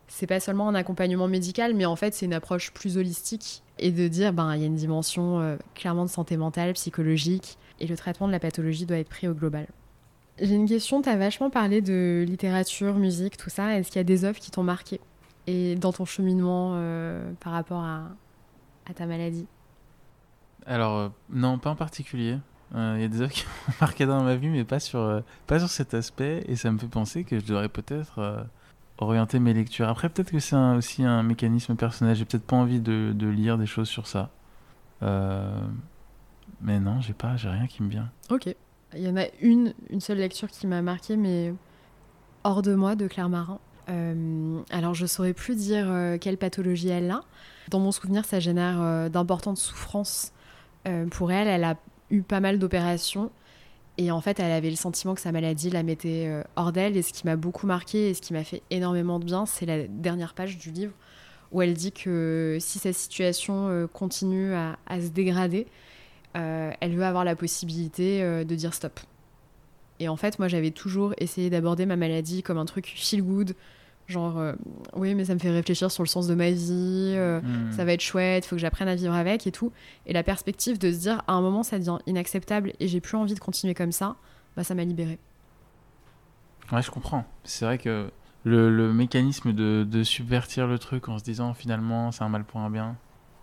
c'est pas seulement un accompagnement médical, mais en fait, c'est une approche plus holistique et de dire, ben, il y a une dimension euh, clairement de santé mentale, psychologique, et le traitement de la pathologie doit être pris au global. J'ai une question, tu as vachement parlé de littérature, musique, tout ça. Est-ce qu'il y a des œuvres qui t'ont marqué et dans ton cheminement euh, par rapport à, ta maladie? Alors, euh, non, pas en particulier. Euh, Il y a des œuvres qui m'ont (laughs) marqué dans ma vie, mais pas sur, pas sur cet aspect. Et ça me fait penser que je devrais peut-être orienter mes lectures. Après, peut-être que c'est aussi un mécanisme personnel. J'ai peut-être pas envie de, de lire des choses sur ça. Mais non, j'ai pas, j'ai rien qui me vient. Ok. Il y en a une, une seule lecture qui m'a marquée, mais hors de moi, de Claire Marin. Euh, alors, je saurais plus dire euh, quelle pathologie elle a. Dans mon souvenir, ça génère euh, d'importantes souffrances pour elle. Elle a eu pas mal d'opérations. Et en fait, elle avait le sentiment que sa maladie la mettait hors d'elle. Et ce qui m'a beaucoup marqué et ce qui m'a fait énormément de bien, c'est la dernière page du livre où elle dit que si sa situation continue à, se dégrader, elle veut avoir la possibilité euh, de dire stop. Et en fait, moi, j'avais toujours essayé d'aborder ma maladie comme un truc feel good, genre euh, oui, mais ça me fait réfléchir sur le sens de ma vie, euh, Hmm. ça va être chouette, faut que j'apprenne à vivre avec et tout. Et la perspective de se dire à un moment ça devient inacceptable et j'ai plus envie de continuer comme ça, bah ça m'a libérée. Ouais, je comprends. C'est vrai que le, mécanisme de, subvertir le truc en se disant finalement c'est un mal pour un bien,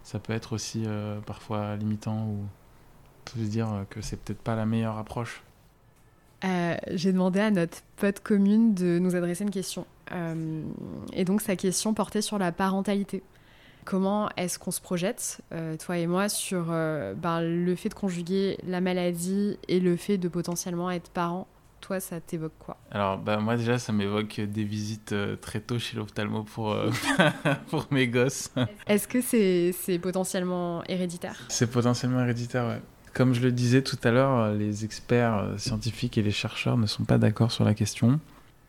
ça peut être aussi euh, parfois limitant ou se dire que c'est peut-être pas la meilleure approche. Euh, j'ai demandé à notre pote commune de nous adresser une question. Euh, et donc sa question portait sur la parentalité. Comment est-ce qu'on se projette, toi et moi, sur ben, le fait de conjuguer la maladie et le fait de potentiellement être parent? Toi, ça t'évoque quoi? Alors, bah, moi, déjà, ça m'évoque des visites euh, très tôt chez l'ophtalmo pour, euh, (laughs) pour mes gosses. Est-ce que c'est c'est potentiellement héréditaire? C'est potentiellement héréditaire, ouais. Comme je le disais tout à l'heure, les experts euh, scientifiques et les chercheurs ne sont pas d'accord sur la question.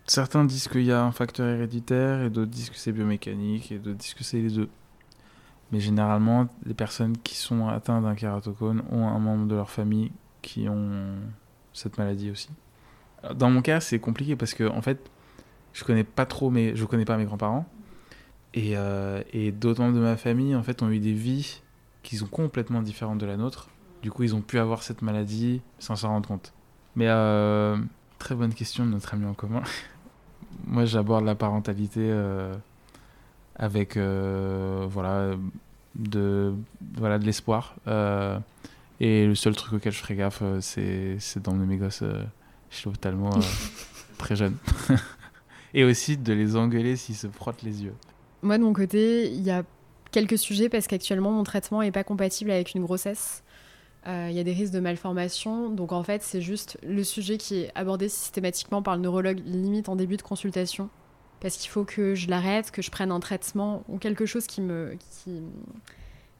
Certains disent qu'il y a un facteur héréditaire et d'autres disent que c'est biomécanique et d'autres disent que c'est les deux. Mais généralement, les personnes qui sont atteintes d'un kératocone ont un membre de leur famille qui ont cette maladie aussi. Dans mon cas, c'est compliqué parce que en fait, je connais pas trop mes, je connais pas mes grands-parents et, euh, et d'autres membres de ma famille en fait ont eu des vies qui sont complètement différentes de la nôtre. Du coup, ils ont pu avoir cette maladie sans s'en rendre compte. Mais euh, très bonne question de notre ami en commun. (laughs) Moi, j'aborde la parentalité euh, avec voilà de voilà de l'espoir. et le seul truc auquel je ferai gaffe, c'est d'emmener mes gosses je suis totalement euh, (laughs) très jeune. (laughs) et aussi de les engueuler s'ils se frottent les yeux. Moi, de mon côté, il y a quelques sujets parce qu'actuellement, mon traitement n'est pas compatible avec une grossesse. Euh, il y a des risques de malformation. Donc, en fait, c'est juste le sujet qui est abordé systématiquement par le neurologue, limite en début de consultation. Parce qu'il faut que je l'arrête, que je prenne un traitement ou quelque chose qui me.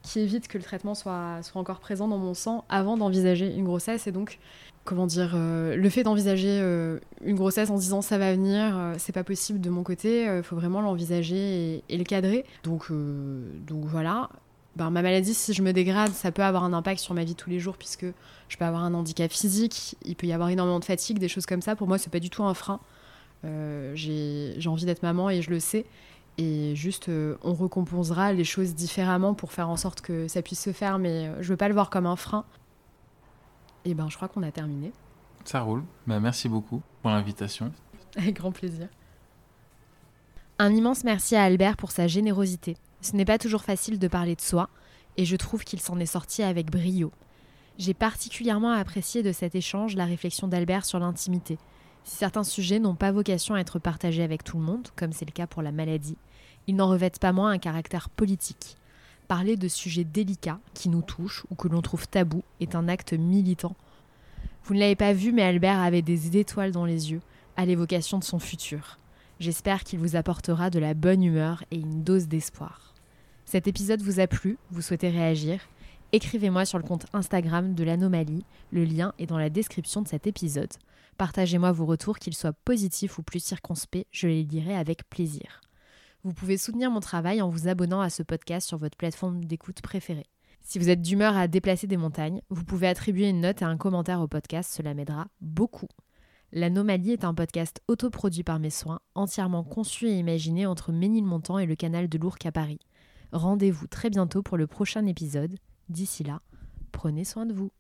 Qui, évite que le traitement soit, soit encore présent dans mon sang avant d'envisager une grossesse. Et donc, comment dire, euh, le fait d'envisager euh, une grossesse en disant ça va venir, c'est pas possible de mon côté, il faut vraiment l'envisager et, le cadrer. Donc, donc voilà. Ben, ma maladie, si je me dégrade, ça peut avoir un impact sur ma vie tous les jours puisque je peux avoir un handicap physique, il peut y avoir énormément de fatigue, des choses comme ça. Pour moi, c'est pas du tout un frein. j'ai envie d'être maman et je le sais. Et juste, on recomposera les choses différemment pour faire en sorte que ça puisse se faire, mais je veux pas le voir comme un frein. Et ben, je crois qu'on a terminé. Ça roule. Bah, merci beaucoup pour l'invitation. Avec grand plaisir. Un immense merci à Albert pour sa générosité. Ce n'est pas toujours facile de parler de soi, et je trouve qu'il s'en est sorti avec brio. J'ai particulièrement apprécié de cet échange la réflexion d'Albert sur l'intimité. Si certains sujets n'ont pas vocation à être partagés avec tout le monde, comme c'est le cas pour la maladie, ils n'en revêtent pas moins un caractère politique. Parler de sujets délicats qui nous touchent ou que l'on trouve tabous est un acte militant. Vous ne l'avez pas vu, mais Albert avait des étoiles dans les yeux à l'évocation de son futur. J'espère qu'il vous apportera de la bonne humeur et une dose d'espoir. Cet épisode vous a plu, vous souhaitez réagir Écrivez-moi sur le compte Instagram de l'anomalie, le lien est dans la description de cet épisode. Partagez-moi vos retours, qu'ils soient positifs ou plus circonspects, je les lirai avec plaisir. Vous pouvez soutenir mon travail en vous abonnant à ce podcast sur votre plateforme d'écoute préférée. Si vous êtes d'humeur à déplacer des montagnes, vous pouvez attribuer une note et un commentaire au podcast, cela m'aidera beaucoup. L'Anomalie est un podcast autoproduit par mes soins, entièrement conçu et imaginé entre Ménilmontant et le canal de l'Ourcq à Paris. Rendez-vous très bientôt pour le prochain épisode. D'ici là, prenez soin de vous.